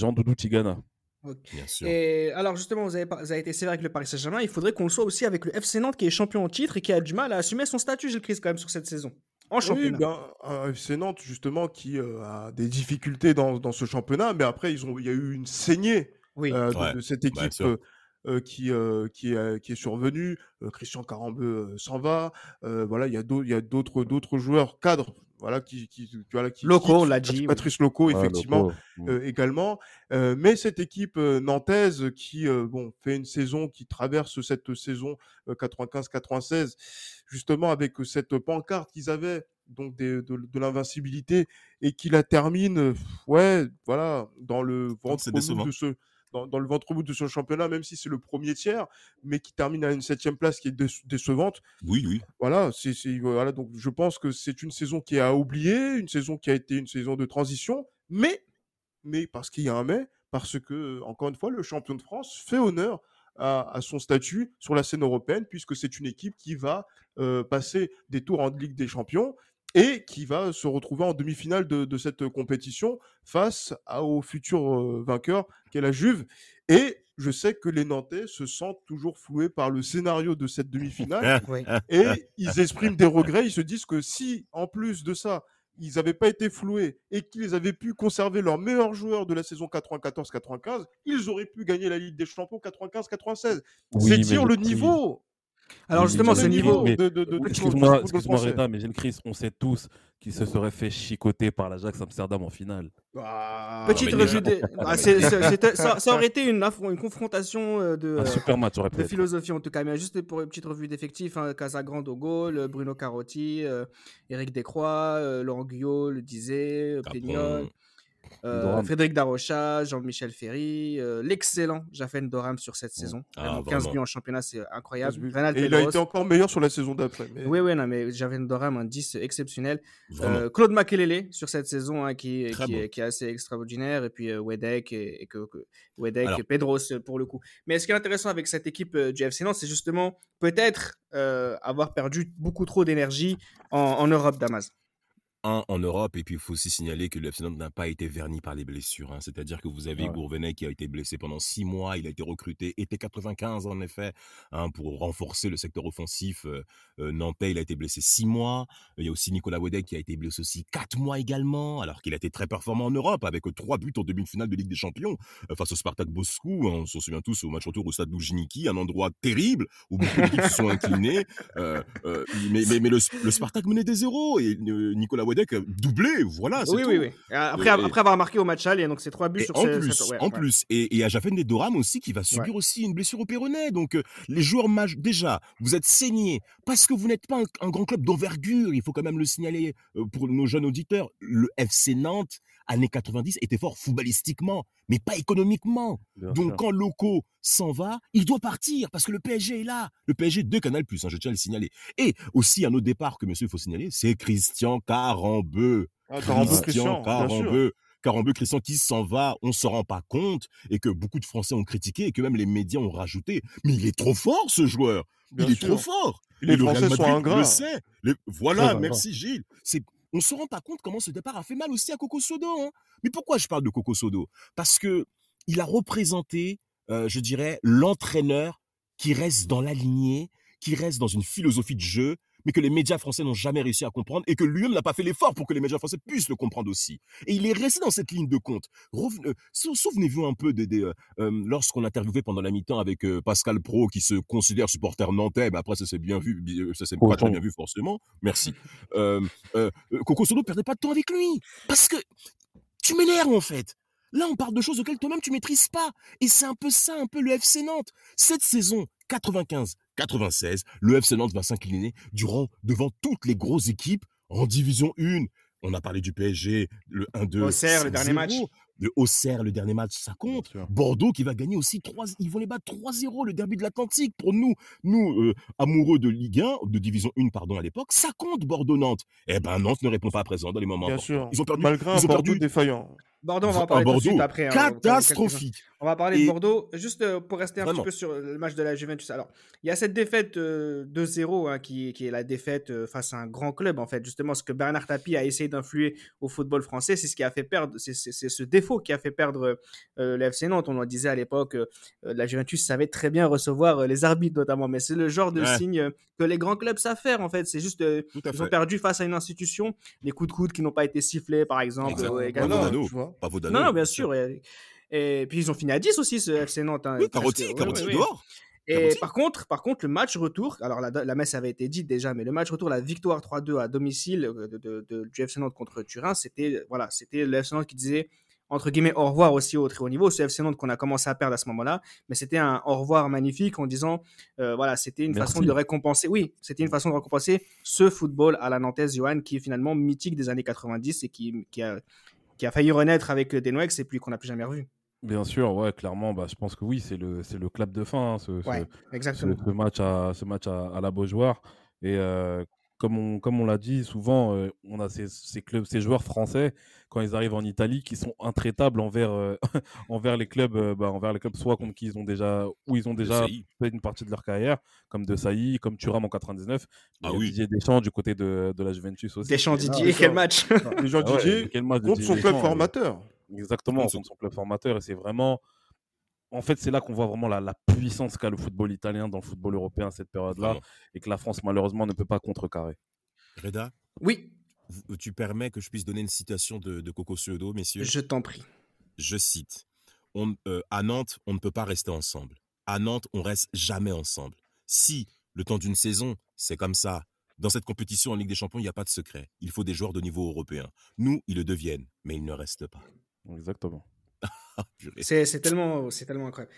Doudou Tigana. Et alors justement, vous avez, vous avez, été sévère avec le Paris Saint-Germain. Il faudrait qu'on le soit aussi avec le FC Nantes qui est champion en titre et qui a du mal à assumer son statut, Gilles Christ, quand même sur cette saison. En championnat. Oui, ben, un FC Nantes justement qui euh, a des difficultés dans, dans, ce championnat, mais après ils ont, il y a eu une saignée euh, de, cette équipe. Euh, qui, qui, est, qui est survenue. Christian Carambeu s'en va. voilà, il y a d'autres d'autres joueurs cadres voilà, qui, qui, voilà, qui, Loco, on l'a dit. Patrice Loco, effectivement, euh, également. Euh, mais cette équipe euh, nantaise qui, bon, fait une saison, qui traverse cette saison 95-96, justement avec cette pancarte qu'ils avaient, donc de, de l'invincibilité, et qui la termine, ouais, voilà, dans le ventre de ce dans, le ventre bout de son championnat, même si c'est le premier tiers, mais qui termine à une septième place qui est décevante. Oui, oui. Voilà, c'est, voilà, donc je pense que c'est une saison qui a oublié, une saison qui a été une saison de transition, mais, mais parce qu'il y a un mais, parce que, encore une fois, le champion de France fait honneur à, son statut sur la scène européenne, puisque c'est une équipe qui va euh, passer des tours en Ligue des Champions et qui va se retrouver en demi-finale de, cette compétition face au futur euh, vainqueur qu'est la Juve. Et je sais que les Nantais se sentent toujours floués par le scénario de cette demi-finale et ils expriment des regrets. Ils se disent que si, en plus de ça, ils n'avaient pas été floués et qu'ils avaient pu conserver leur meilleur joueur de la saison 94-95, ils auraient pu gagner la Ligue des Champions 95-96. C'est dire le niveau alors justement, ce niveau de, de, excuse-moi, excuse-moi Reda, mais Gilles Chris, on sait tous qu'il se serait fait chicoter par l'Ajax Amsterdam en finale. Ah, Petite revue ah, ça, aurait été une, une confrontation euh, de, Un super match, de philosophie en tout cas. Mais juste pour une petite revue d'effectifs, hein, Casagrande au goal, Bruno Carotti, euh, Eric Descroix, euh, Laurent Guyot le disait, Peignol. Euh, Frédéric Darocha, Jean-Michel Ferry, euh, l'excellent Jafen Doram sur cette saison. 15 ah, buts en championnat, c'est incroyable. Et il a été encore meilleur sur la saison d'après. Oui, oui, non, mais Jafen Doram, un 10 exceptionnel. Euh, Claude Makelele sur cette saison hein, qui, qui, est, qui, est, assez extraordinaire. Et puis Wedek et, que, Wedek et Pedros pour le coup. Mais ce qui est intéressant avec cette équipe du FC Nantes, c'est justement peut-être avoir perdu beaucoup trop d'énergie en, en Europe, Damas en Europe. Et puis, il faut aussi signaler que le FC Nantes n'a pas été verni par les blessures. Hein. C'est-à-dire que vous avez ouais. qui a été blessé pendant six mois. Il a été recruté, été 95 en effet, hein, pour renforcer le secteur offensif euh, euh, nantais. Il a été blessé six mois. Il y a aussi Nicolas Wedek qui a été blessé aussi quatre mois également, alors qu'il a été très performant en Europe avec trois buts en demi-finale de Ligue des Champions euh, face au Spartak Moscou. Hein. on s'en souvient tous au match retour au stade Loujniki, un endroit terrible où beaucoup d'équipes se sont inclinées. mais, mais, le, Spartak menait des zéros et Nicolas doublé, voilà. Oui, oui, oui. Après, après avoir marqué au match aller, donc c'est trois buts sur en plus, en plus. Et, et à Jafen Doram aussi qui va subir aussi une blessure au péroné. Donc euh, les joueurs mages, déjà, vous êtes saignés parce que vous n'êtes pas un, grand club d'envergure. Il faut quand même le signaler euh, pour nos jeunes auditeurs. Le FC Nantes années 90 était fort footballistiquement, mais pas économiquement. Donc quand Loco s'en va, il doit partir parce que le PSG est là. Le PSG de Canal+, hein, je tiens à le signaler. Et aussi un autre départ que monsieur il faut signaler, c'est Christian Carambeu. Ah, Christian Carambeu. Carambeu, Christian qui s'en va, on se rend pas compte et que beaucoup de Français ont critiqué et que même les médias ont rajouté. Mais il est trop fort ce joueur. il est trop fort. Les Français sont ingrats. Le sait. Voilà, merci Gilles. C'est on se rend pas compte comment ce départ a fait mal aussi à Coco Sodo. Hein. Mais pourquoi je parle de Coco Sodo? Parce que il a représenté, euh, je dirais, l'entraîneur qui reste dans la lignée, qui reste dans une philosophie de jeu, mais que les médias français n'ont jamais réussi à comprendre et que lui-même n'a pas fait l'effort pour que les médias français puissent le comprendre aussi. Et il est resté dans cette ligne de compte. Euh, souvenez-vous un peu des, euh, euh, lorsqu'on interviewé pendant la mi-temps avec Pascal Pro qui se considère supporter nantais, mais après ça s'est bien vu, ça s'est pas très bien vu forcément. Merci. Coco Sodo perdait pas de temps avec lui parce que tu m'énerves en fait. Là, on parle de choses auxquelles toi-même tu maîtrises pas. Et c'est un peu ça, un peu le FC Nantes. Cette saison 95-96, le FC Nantes va s'incliner durant devant toutes les grosses équipes en division 1. On a parlé du PSG, le 1-2. Auxerre, le dernier match. Le Auxerre, le dernier match, ça compte. Bordeaux qui va gagner aussi 3 ils vont les battre 3-0 le derby de l'Atlantique pour nous, nous euh, amoureux de Ligue 1, de division 1 pardon à l'époque, ça compte Bordeaux Nantes. Eh ben Nantes ne répond pas présent dans les moments Bien sûr. Ils ont perdu malgré un Bordeaux défaillant. Bordeaux, on va en parler tout de suite après. Hein, catastrophique. On va parler de Bordeaux. Juste euh, pour rester un petit peu sur le match de la Juventus. Alors, il y a cette défaite 2-0 euh, hein, qui, est la défaite euh, face à un grand club, en fait. Justement, ce que Bernard Tapie a essayé d'influer au football français, c'est ce qui a fait perdre, c'est ce défaut qui a fait perdre le FC Nantes. On en disait à l'époque, la Juventus savait très bien recevoir les arbitres, notamment. Mais c'est le genre de signe que les grands clubs savent faire, en fait. C'est juste, ils ont perdu face à une institution, les coups de coude qui n'ont pas été sifflés, par exemple. également. Pas non, non, bien sûr. Et, puis ils ont fini à 10 aussi, ce FC Nantes. Hein, oui, Carotti, Carotti dehors. Et par contre, par contre, le match retour, alors la, la, messe avait été dite déjà, mais le match retour, la victoire 3-2 à domicile euh, de, de, du FC Nantes contre Turin, c'était voilà, c'était le FC Nantes qui disait entre guillemets au revoir aussi au très haut niveau. Ce FC Nantes qu'on a commencé à perdre à ce moment-là, mais c'était un au revoir magnifique en disant euh, voilà, c'était une façon de récompenser. Oui, c'était une façon de récompenser ce football à la Nantaise, Johan, qui est finalement mythique des années 90 et qui, qui a qui a failli renaître avec Denwex et puis qu'on n'a plus jamais revu. Bien sûr, ouais, clairement, bah, je pense que oui, c'est le, c'est le clap de fin, hein, ce, exactement. Ce, match à, ce match à, la Beaujoire. Et euh, comme on, comme on l'a dit, souvent, euh, on a ces, ces, clubs, ces joueurs français, quand ils arrivent en Italie, qui sont intraitables envers, euh, envers les clubs, euh, bah, envers les clubs soit contre qui ils ont déjà, où ils ont déjà fait une partie de leur carrière, comme De Sailly, comme Thuram en 99. Ah oui. Didier Deschamps du côté de, de la Juventus aussi. Deschamps Didier, quel match Deschamps ah Didier contre son club formateur. Exactement, contre son club formateur. Et c'est vraiment en fait, c'est là qu'on voit vraiment la, puissance qu'a le football italien dans le football européen à cette période-là et que la France, malheureusement, ne peut pas contrecarrer. Reda Oui. Tu permets que je puisse donner une citation de, Coco Suodo, messieurs? Je t'en prie. Je cite on, euh, À Nantes, on ne peut pas rester ensemble. À Nantes, on reste jamais ensemble. Si, le temps d'une saison, c'est comme ça, dans cette compétition en Ligue des Champions, il n'y a pas de secret. Il faut des joueurs de niveau européen. Nous, ils le deviennent, mais ils ne restent pas. Exactement. C'est tellement, tellement incroyable.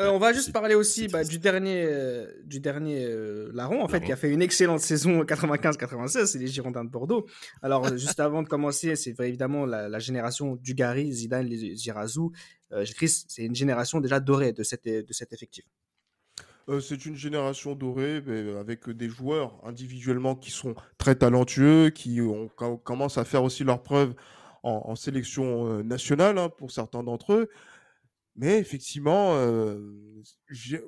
Euh, on va juste parler aussi bah, du dernier, euh, du dernier euh, Larron, en fait, qui a fait une excellente saison 95-96, c'est les Girondins de Bordeaux. Alors, juste avant de commencer, c'est évidemment la, génération Dugarry, Zidane, les Girazou. Chris, c'est une génération déjà dorée de, cette, de cet effectif. c'est une génération dorée avec des joueurs individuellement qui sont très talentueux, qui ont, commencent à faire aussi leurs preuves en, sélection nationale hein, pour certains d'entre eux. Mais effectivement, j'ai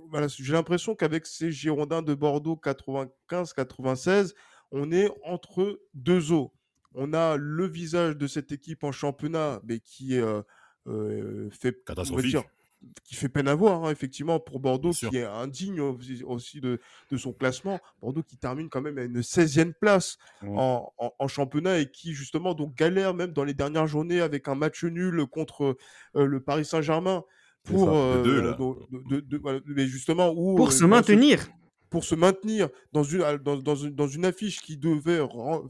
l'impression qu'avec ces Girondins de Bordeaux 95-96, on est entre deux eaux. On a le visage de cette équipe en championnat, mais qui fait, Catastrophique qui fait peine à voir, hein, effectivement, pour Bordeaux, qui est indigne aussi de, son classement. Bordeaux qui termine quand même à une 16e place en, championnat et qui, justement, donc galère même dans les dernières journées avec un match nul contre euh, le Paris Saint-Germain pour. mais justement, où, pour euh, se maintenir. pour se maintenir dans une, dans, dans, une, affiche qui devait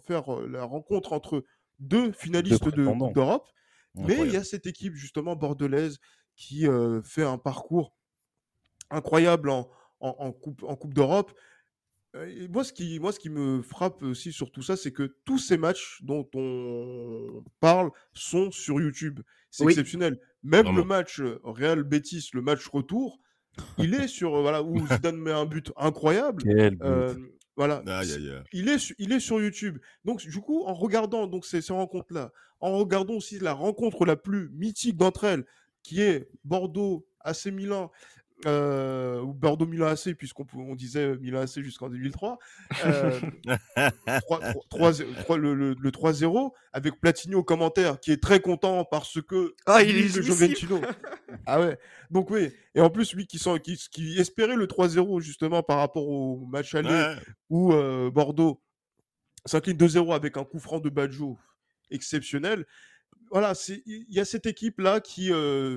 faire euh, la rencontre entre deux finalistes d'Europe. mais il y a cette équipe, justement, bordelaise qui fait un parcours incroyable en, en, Coupe, en coupe d'Europe. moi, ce qui, moi, ce qui me frappe aussi sur tout ça, c'est que tous ces matchs dont on parle sont sur YouTube. C'est exceptionnel. Même le match Real Betis, le match retour, il est sur voilà où Zidane met un but incroyable. voilà, il est il est sur YouTube. Donc du coup, en regardant donc ces, ces rencontres là, en regardant aussi la rencontre la plus mythique d'entre elles, qui est Bordeaux AC Milan euh, ou Bordeaux Milan AC puisqu'on on disait Milan AC jusqu'en 2003 euh, 3, le, le, 3-0 avec Platini au commentaire qui est très content parce que ah il est le Joventino. Ah ouais. Donc oui et en plus lui qui, sent, qui, qui espérait le 3-0 justement par rapport au match aller où euh, Bordeaux s'incline 2-0 avec un coup franc de Badjo exceptionnel voilà, il y a cette équipe là qui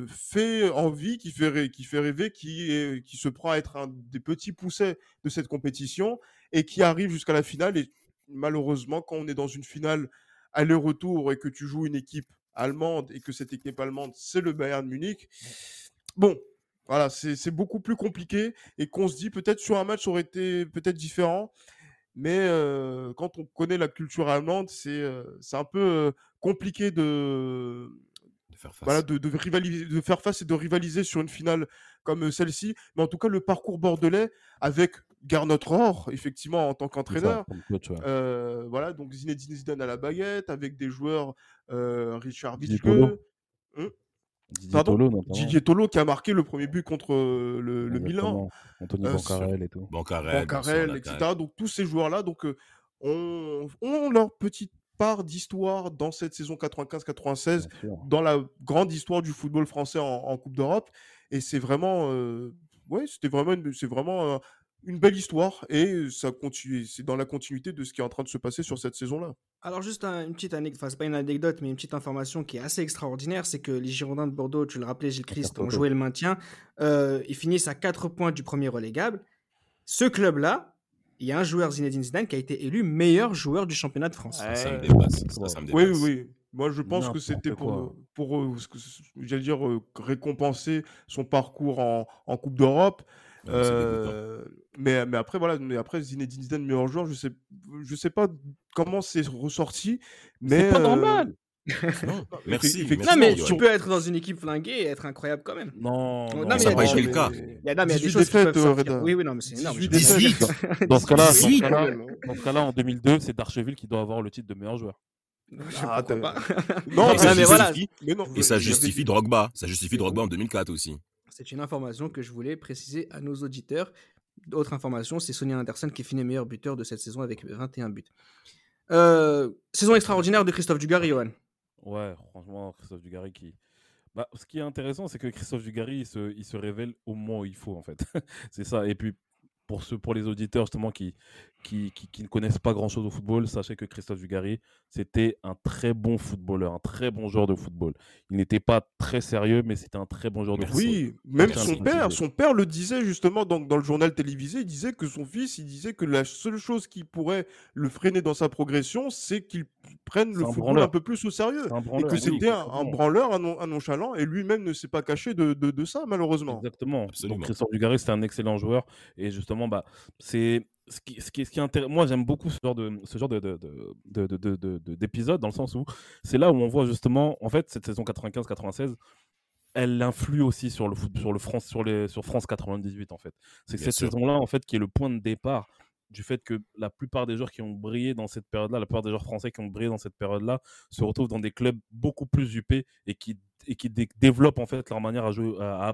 fait envie, qui fait, rêver, qui, se prend à être un des petits poussets de cette compétition et qui arrive jusqu'à la finale. Et malheureusement, quand on est dans une finale aller-retour et que tu joues une équipe allemande et que cette équipe allemande c'est le Bayern Munich, bon, voilà, c'est beaucoup plus compliqué et qu'on se dit peut-être sur un match ça aurait été peut-être différent. Mais quand on connaît la culture allemande, c'est c'est un peu compliqué de, de faire face. Voilà, de, de, rivaliser, de faire face et de rivaliser sur une finale comme celle-ci. Mais en tout cas, le parcours bordelais avec Garnot Rohr, effectivement, en tant qu'entraîneur. voilà, donc Zinedine Zidane à la baguette, avec des joueurs Richard Wittke. Didier Tolo, Didier Tolo qui a marqué le premier but contre euh, le, le Milan. Anthony euh, Bancarel et tout. Bancarel, etc. Donc tous ces joueurs-là donc, euh, ont, ont, leur petite part d'histoire dans cette saison 95-96, dans la grande histoire du football français en, Coupe d'Europe. Et c'est vraiment, ouais, c'était vraiment, c'est vraiment une belle histoire et ça continue, c'est dans la continuité de ce qui est en train de se passer sur cette saison-là. Alors juste une petite anecdote, enfin c'est pas une anecdote, mais une petite information qui est assez extraordinaire, c'est que les Girondins de Bordeaux, tu le rappelais Gilles Christ, ont joué le maintien, euh, ils finissent à 4 points du premier relégable. Ce club-là, il y a un joueur Zinedine Zidane qui a été élu meilleur joueur du championnat de France. Ça, me dépasse. Ça, me dépasse. Oui, oui. Moi, je pense que c'était pour, pour, euh, j'allais dire, euh, récompenser son parcours en, en Coupe d'Europe. Euh, mais, mais après, voilà, mais après, Zinedine Zidane, meilleur joueur, je sais, je sais pas comment c'est ressorti. Mais c'est pas normal. non, merci. Non, mais tu peux être dans une équipe flinguée et être incroyable quand même. Non, non, non ça n'a pas été le cas. Il y a, non, mais il y a des choses défaites, qui peuvent Oui, oui, non, mais c'est énorme. 18 dans ce cas-là, dans ce cas-là, en 2002, c'est Darcheville qui doit avoir le titre de meilleur joueur. Ah, pas. non, mais, voilà. mais et ça justifie Drogba. Ça justifie Drogba en 2004 aussi. C'est une information que je voulais préciser à nos auditeurs. Autre information, c'est Sonia Anderson qui finit meilleur buteur de cette saison avec 21 buts. Euh, saison extraordinaire de Christophe Dugarry, Johan. Ouais, franchement, Christophe Dugarry qui. Bah, ce qui est intéressant, c'est que Christophe Dugarry, il se, il se révèle au moment où il faut, en fait. c'est ça. Et puis, pour, ceux, pour les auditeurs justement qui, qui, qui, ne connaissent pas grand-chose au football, sachez que Christophe Dugarry, c'était un très bon footballeur, un très bon joueur de football. Il n'était pas très sérieux, mais c'était un très bon joueur de football. Oui, même son père, son père le disait justement dans, dans, le journal télévisé, il disait que son fils, il disait que la seule chose qui pourrait le freiner dans sa progression, c'est qu'il prenne le football un peu plus au sérieux. Et que c'était un, branleur, un, nonchalant, et lui-même ne s'est pas caché de, de, ça, malheureusement. Exactement. Donc Christophe Dugarry, c'était un excellent joueur, et justement, bah, c'est ce qui, ce qui, ce qui moi j'aime beaucoup ce genre de ce genre de, de, de, d'épisode dans le sens où c'est là où on voit justement en fait cette saison 95-96 elle influe aussi sur le foot, sur le France sur les sur France 98 en fait. C'est cette saison là en fait qui est le point de départ du fait que la plupart des joueurs qui ont brillé dans cette période-là, la plupart des joueurs français qui ont brillé dans cette période-là, se retrouvent dans des clubs beaucoup plus huppés et qui, et qui développent en fait leur manière à,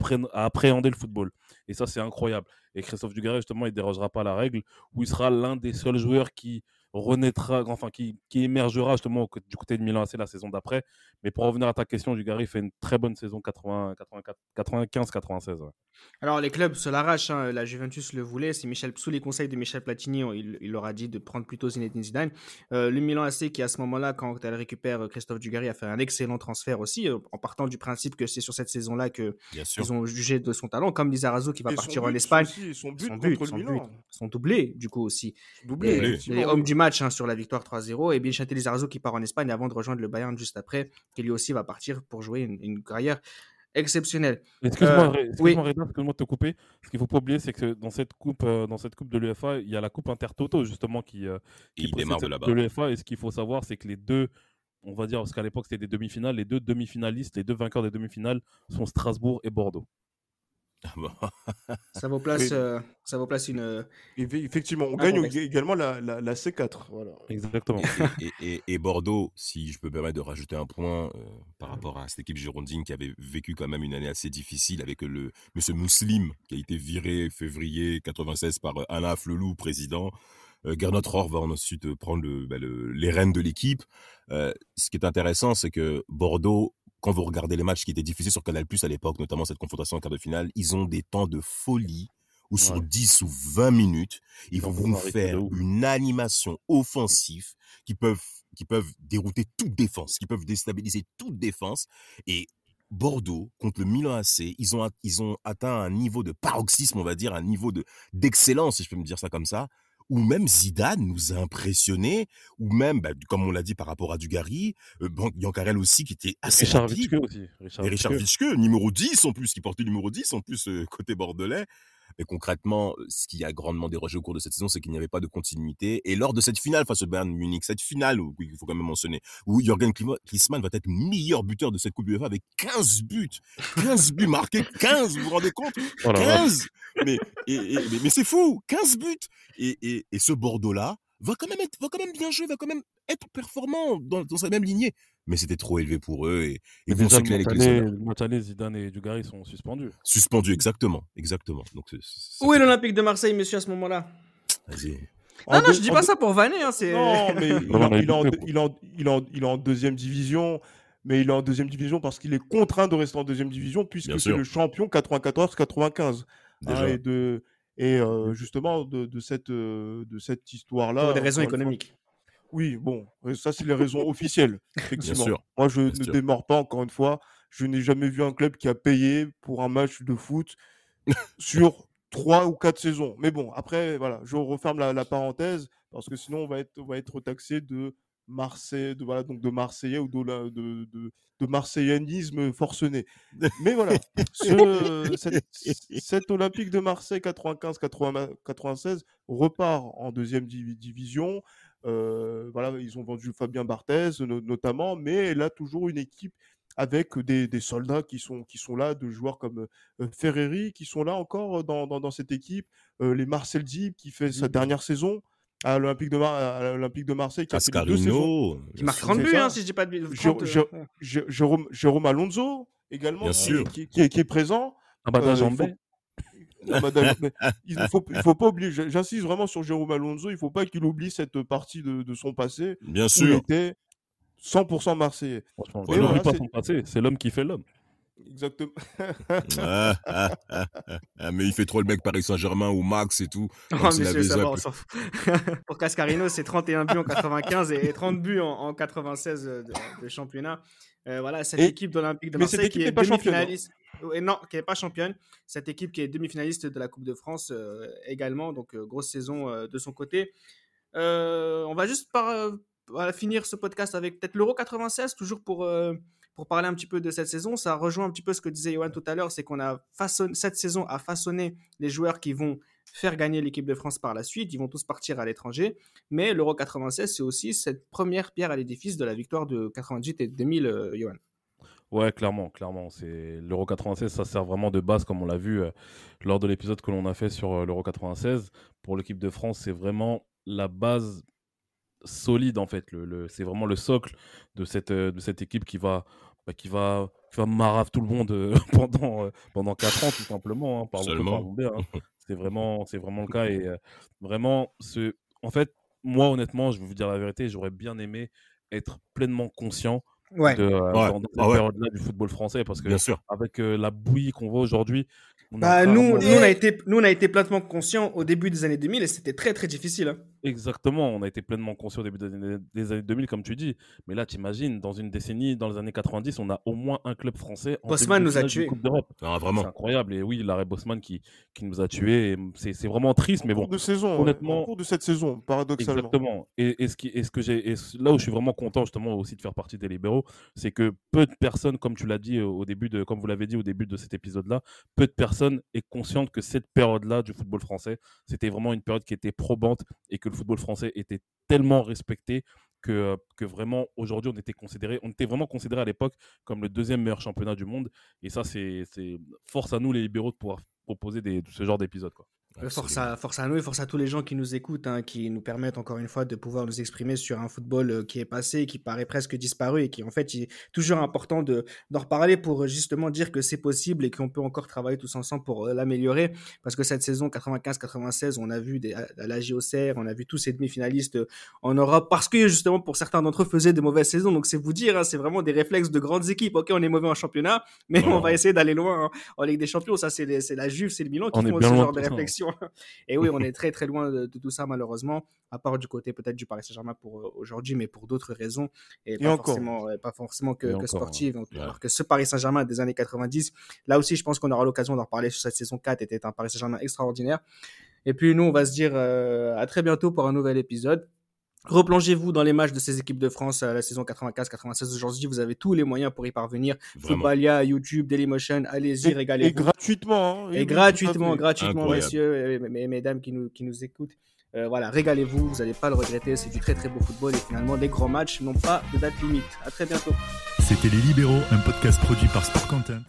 appréhender le football. Et ça, c'est incroyable. Et Christophe Dugarry, justement, il dérogera pas la règle, où il sera l'un des seuls joueurs qui renaîtra, enfin qui, qui émergera justement du côté de Milan AC la saison d'après. Mais pour revenir à ta question, Dugarry fait une très bonne saison 95-96. Alors les clubs se l'arrachent, hein. la Juventus le voulait, c'est Michel sous les conseils de Michel Platini, il, il, leur a dit de prendre plutôt Zinedine Zidane. Euh, le Milan AC qui à ce moment-là, quand elle récupère Christophe Dugarry, a fait un excellent transfert aussi, euh, en partant du principe que c'est sur cette saison-là que ils ont jugé de son talent, comme Lizarazo qui va partir en Espagne. son but, son but, contre le Milan. son doublé du coup aussi. Doublé. Les hommes du match hein, sur la victoire 3-0 et bien Lizarazo qui part en Espagne avant de rejoindre le Bayern juste après, qui lui aussi va partir pour jouer une, carrière exceptionnel. Excuse-moi, euh, excuse-moi, de te couper. Ce qu'il faut pas oublier, c'est que dans cette coupe, euh, dans cette coupe de l'UEFA, il y a la coupe Intertoto justement qui, euh, qui il démarre de là-bas. De l'UEFA, et ce qu'il faut savoir, c'est que les deux, on va dire, parce qu'à l'époque c'était des demi-finales, les deux demi-finalistes, les deux vainqueurs des demi-finales sont Strasbourg et Bordeaux. ça vous place, euh, ça vous place une. Euh, effectivement, on gagne également la, la, C4. Voilà. Exactement. Et, Bordeaux, si je peux me permettre de rajouter un point euh, par rapport à cette équipe girondine qui avait vécu quand même une année assez difficile avec le Monsieur Mousselim qui a été viré février 96 par Alain Flelou, président. Gernot Rohr va ensuite prendre bah, le, les rênes de l'équipe. ce qui est intéressant, c'est que Bordeaux quand vous regardez les matchs qui étaient diffusés sur Canal Plus à l'époque, notamment cette confrontation en quart de finale, ils ont des temps de folie où sur 10 ou 20 minutes, ils vont vous faire une animation offensive qui peuvent, qui peuvent dérouter toute défense, qui peuvent déstabiliser toute défense. Et Bordeaux contre le Milan AC, ils ont, ils ont atteint un niveau de paroxysme, on va dire, un niveau de d'excellence, si je peux me dire ça comme ça, ou même Zidane nous a impressionnés, ou même, bah, comme on l'a dit par rapport à Dugarry, euh, Yankarel aussi qui était assez Richard rapide. aussi. Richard, et Richard numéro 10 en plus, qui portait numéro 10 en plus euh, côté bordelais. Mais concrètement, ce qui a grandement dérogé au cours de cette saison, c'est qu'il n'y avait pas de continuité. Et lors de cette finale face au Bayern Munich, cette finale, il faut quand même mentionner, où Jürgen Klinsmann va être meilleur buteur de cette Coupe UEFA avec 15 buts. 15 buts marqués, 15, vous vous rendez compte? 15 Mais, mais, c'est fou! 15 buts! Et, et, et ce Bordeaux-là va quand même être, va quand même bien jouer, va quand même être performant dans, dans sa même lignée mais c'était trop élevé pour eux et ils vont se avec les Zidane et Dugarry sont suspendus. Suspendus, exactement, exactement. Donc, Où est l'Olympique de Marseille, monsieur, à ce moment-là? Vas-y. Non, non, je dis pas ça pour vanner. Hein, non, mais il, est en, deuxième division, mais il est en deuxième division parce qu'il est contraint de rester en deuxième division puisque c'est le champion 94-95. Hein, et de, et euh, justement, de, de cette, euh, de cette histoire-là. Pour des raisons économiques. Oui, bon, ça, c'est les raisons officielles, effectivement. Moi, je ne démords pas, encore une fois. Je n'ai jamais vu un club qui a payé pour un match de foot sur trois ou quatre saisons. Mais bon, après, voilà, je referme la, parenthèse parce que sinon, on va être, on va être taxé de Marseille, de, voilà, donc de Marseillais ou de, de, de, de marseillannisme forcené. Mais voilà, cet, Olympique de Marseille 95-96 repart en deuxième division. Euh, voilà, ils ont vendu Fabien Barthez notamment, mais elle a toujours une équipe avec des, soldats qui sont, qui sont là, de joueurs comme euh, Ferreri, qui sont là encore dans, dans, cette équipe, euh, les Marcel Dib qui fait sa dernière saison à l'Olympique de, de Marseille, qui a fait deux saisons. Qui marque 30 buts, hein, si je dis pas de Jérôme, Jérôme Alonso, également, qui, qui, est présent. Ah bah, il ne faut, pas oublier, j'insiste vraiment sur Jérôme Alonso, il ne faut pas qu'il oublie cette partie de, de son passé. Bien sûr. Il était 100% marseillais. Voilà, pas son passé, c'est l'homme qui fait l'homme. Exactement. Ah, ah, ah, mais il fait trop le mec Paris Saint-Germain ou Max et tout. Oh, monsieur, ça va, Pour Cascarino, c'est 31 buts en 95 et 30 buts en, 96 de, championnat. Euh, voilà, cette équipe d'Olympique de Marseille qui est demi-finaliste. non, qui n'est pas championne. Cette équipe qui est demi-finaliste de la Coupe de France euh, également. Donc, euh, grosse saison de son côté. on va juste par, finir ce podcast avec peut-être l'Euro 96, toujours pour pour parler un petit peu de cette saison, ça rejoint un petit peu ce que disait Johan tout à l'heure, c'est qu'on a façonné, cette saison a façonné les joueurs qui vont faire gagner l'équipe de France par la suite, ils vont tous partir à l'étranger, mais l'Euro 96, c'est aussi cette première pierre à l'édifice de la victoire de 98 et 2000, euh, Johan. Ouais, clairement, clairement. C'est l'Euro 96, ça sert vraiment de base, comme on l'a vu euh, lors de l'épisode que l'on a fait sur euh, l'Euro 96. Pour l'équipe de France, c'est vraiment la base solide en fait. C'est vraiment le socle de cette, euh, de cette équipe qui va, bah, qui va, qui va marave tout le monde euh, pendant, euh, pendant 4 ans tout simplement. Hein, par hein. C'est vraiment, c'est vraiment le cas et vraiment, ce, en fait, moi honnêtement, je vais vous dire la vérité, j'aurais bien aimé être pleinement conscient ouais. de, dans cette ah période-là du football français parce que Bien sûr. avec la bouillie qu'on voit aujourd'hui, bah, nous, nous, on a été, nous, on a été pleinement conscients au début des années 2000 et c'était très, très difficile. Hein. Exactement, on a été pleinement conscients au début des années, 2000, comme tu dis. Mais là, tu imagines, dans une décennie, dans les années 90, on a au moins un club français. En Bosman nous a tués. Ah, vraiment. C'est incroyable. Et oui, l'arrêt Bosman qui, qui nous a tués. C'est vraiment triste, mais bon. de saison, honnêtement. Au cours de cette saison, paradoxalement. Exactement. Et, et ce, qui, ce que j'ai, là où je suis vraiment content, justement, aussi de faire partie des libéraux, c'est que peu de personnes, comme tu l'as dit au début de, comme vous l'avez dit au début de cet épisode-là, peu de personnes est consciente que cette période-là du football français, c'était vraiment une période qui était probante et que le football français était tellement respecté que, que vraiment aujourd'hui on était considéré, on était vraiment considéré à l'époque comme le deuxième meilleur championnat du monde. Et ça, c'est force à nous les libéraux de pouvoir proposer ce genre d'épisode. Force à, force à nous et force à tous les gens qui nous écoutent, hein, qui nous permettent encore une fois de pouvoir nous exprimer sur un football euh, qui est passé, qui paraît presque disparu et qui en fait est toujours important de, d'en reparler pour euh, justement dire que c'est possible et qu'on peut encore travailler tous ensemble pour euh, l'améliorer. Parce que cette saison 95-96, on a vu des, la JOCR, on a vu tous ces demi-finalistes en Europe parce que justement pour certains d'entre eux faisaient de mauvaises saisons. Donc c'est vous dire, hein, c'est vraiment des réflexes de grandes équipes. Ok, on est mauvais en championnat, mais on va essayer d'aller loin hein, en Ligue des Champions. Ça, c'est, la Juve, c'est le Milan qui font ce genre de réflexion. Et oui, on est très très loin de, tout ça malheureusement, à part du côté peut-être du Paris Saint-Germain pour euh, aujourd'hui, mais pour d'autres raisons et, pas, forcément, pas forcément que, que sportive. Alors que ce Paris Saint-Germain des années 90, là aussi, je pense qu'on aura l'occasion d'en reparler sur cette saison 4, était un Paris Saint-Germain extraordinaire. Et puis nous, on va se dire euh, à très bientôt pour un nouvel épisode. Replongez-vous dans les matchs de ces équipes de France à la saison 95-96 aujourd'hui. Vous avez tous les moyens pour y parvenir. Footballia, YouTube, Dailymotion, allez-y, régalez-vous. Et gratuitement. Hein, et, gratuitement, gratuitement, messieurs et, mesdames qui nous, qui nous écoutent. Euh, voilà, régalez-vous, vous n'allez pas le regretter. C'est du très très beau football et finalement, les grands matchs n'ont pas de date limite. À très bientôt. C'était Les Libéraux, un podcast produit par Sport Content.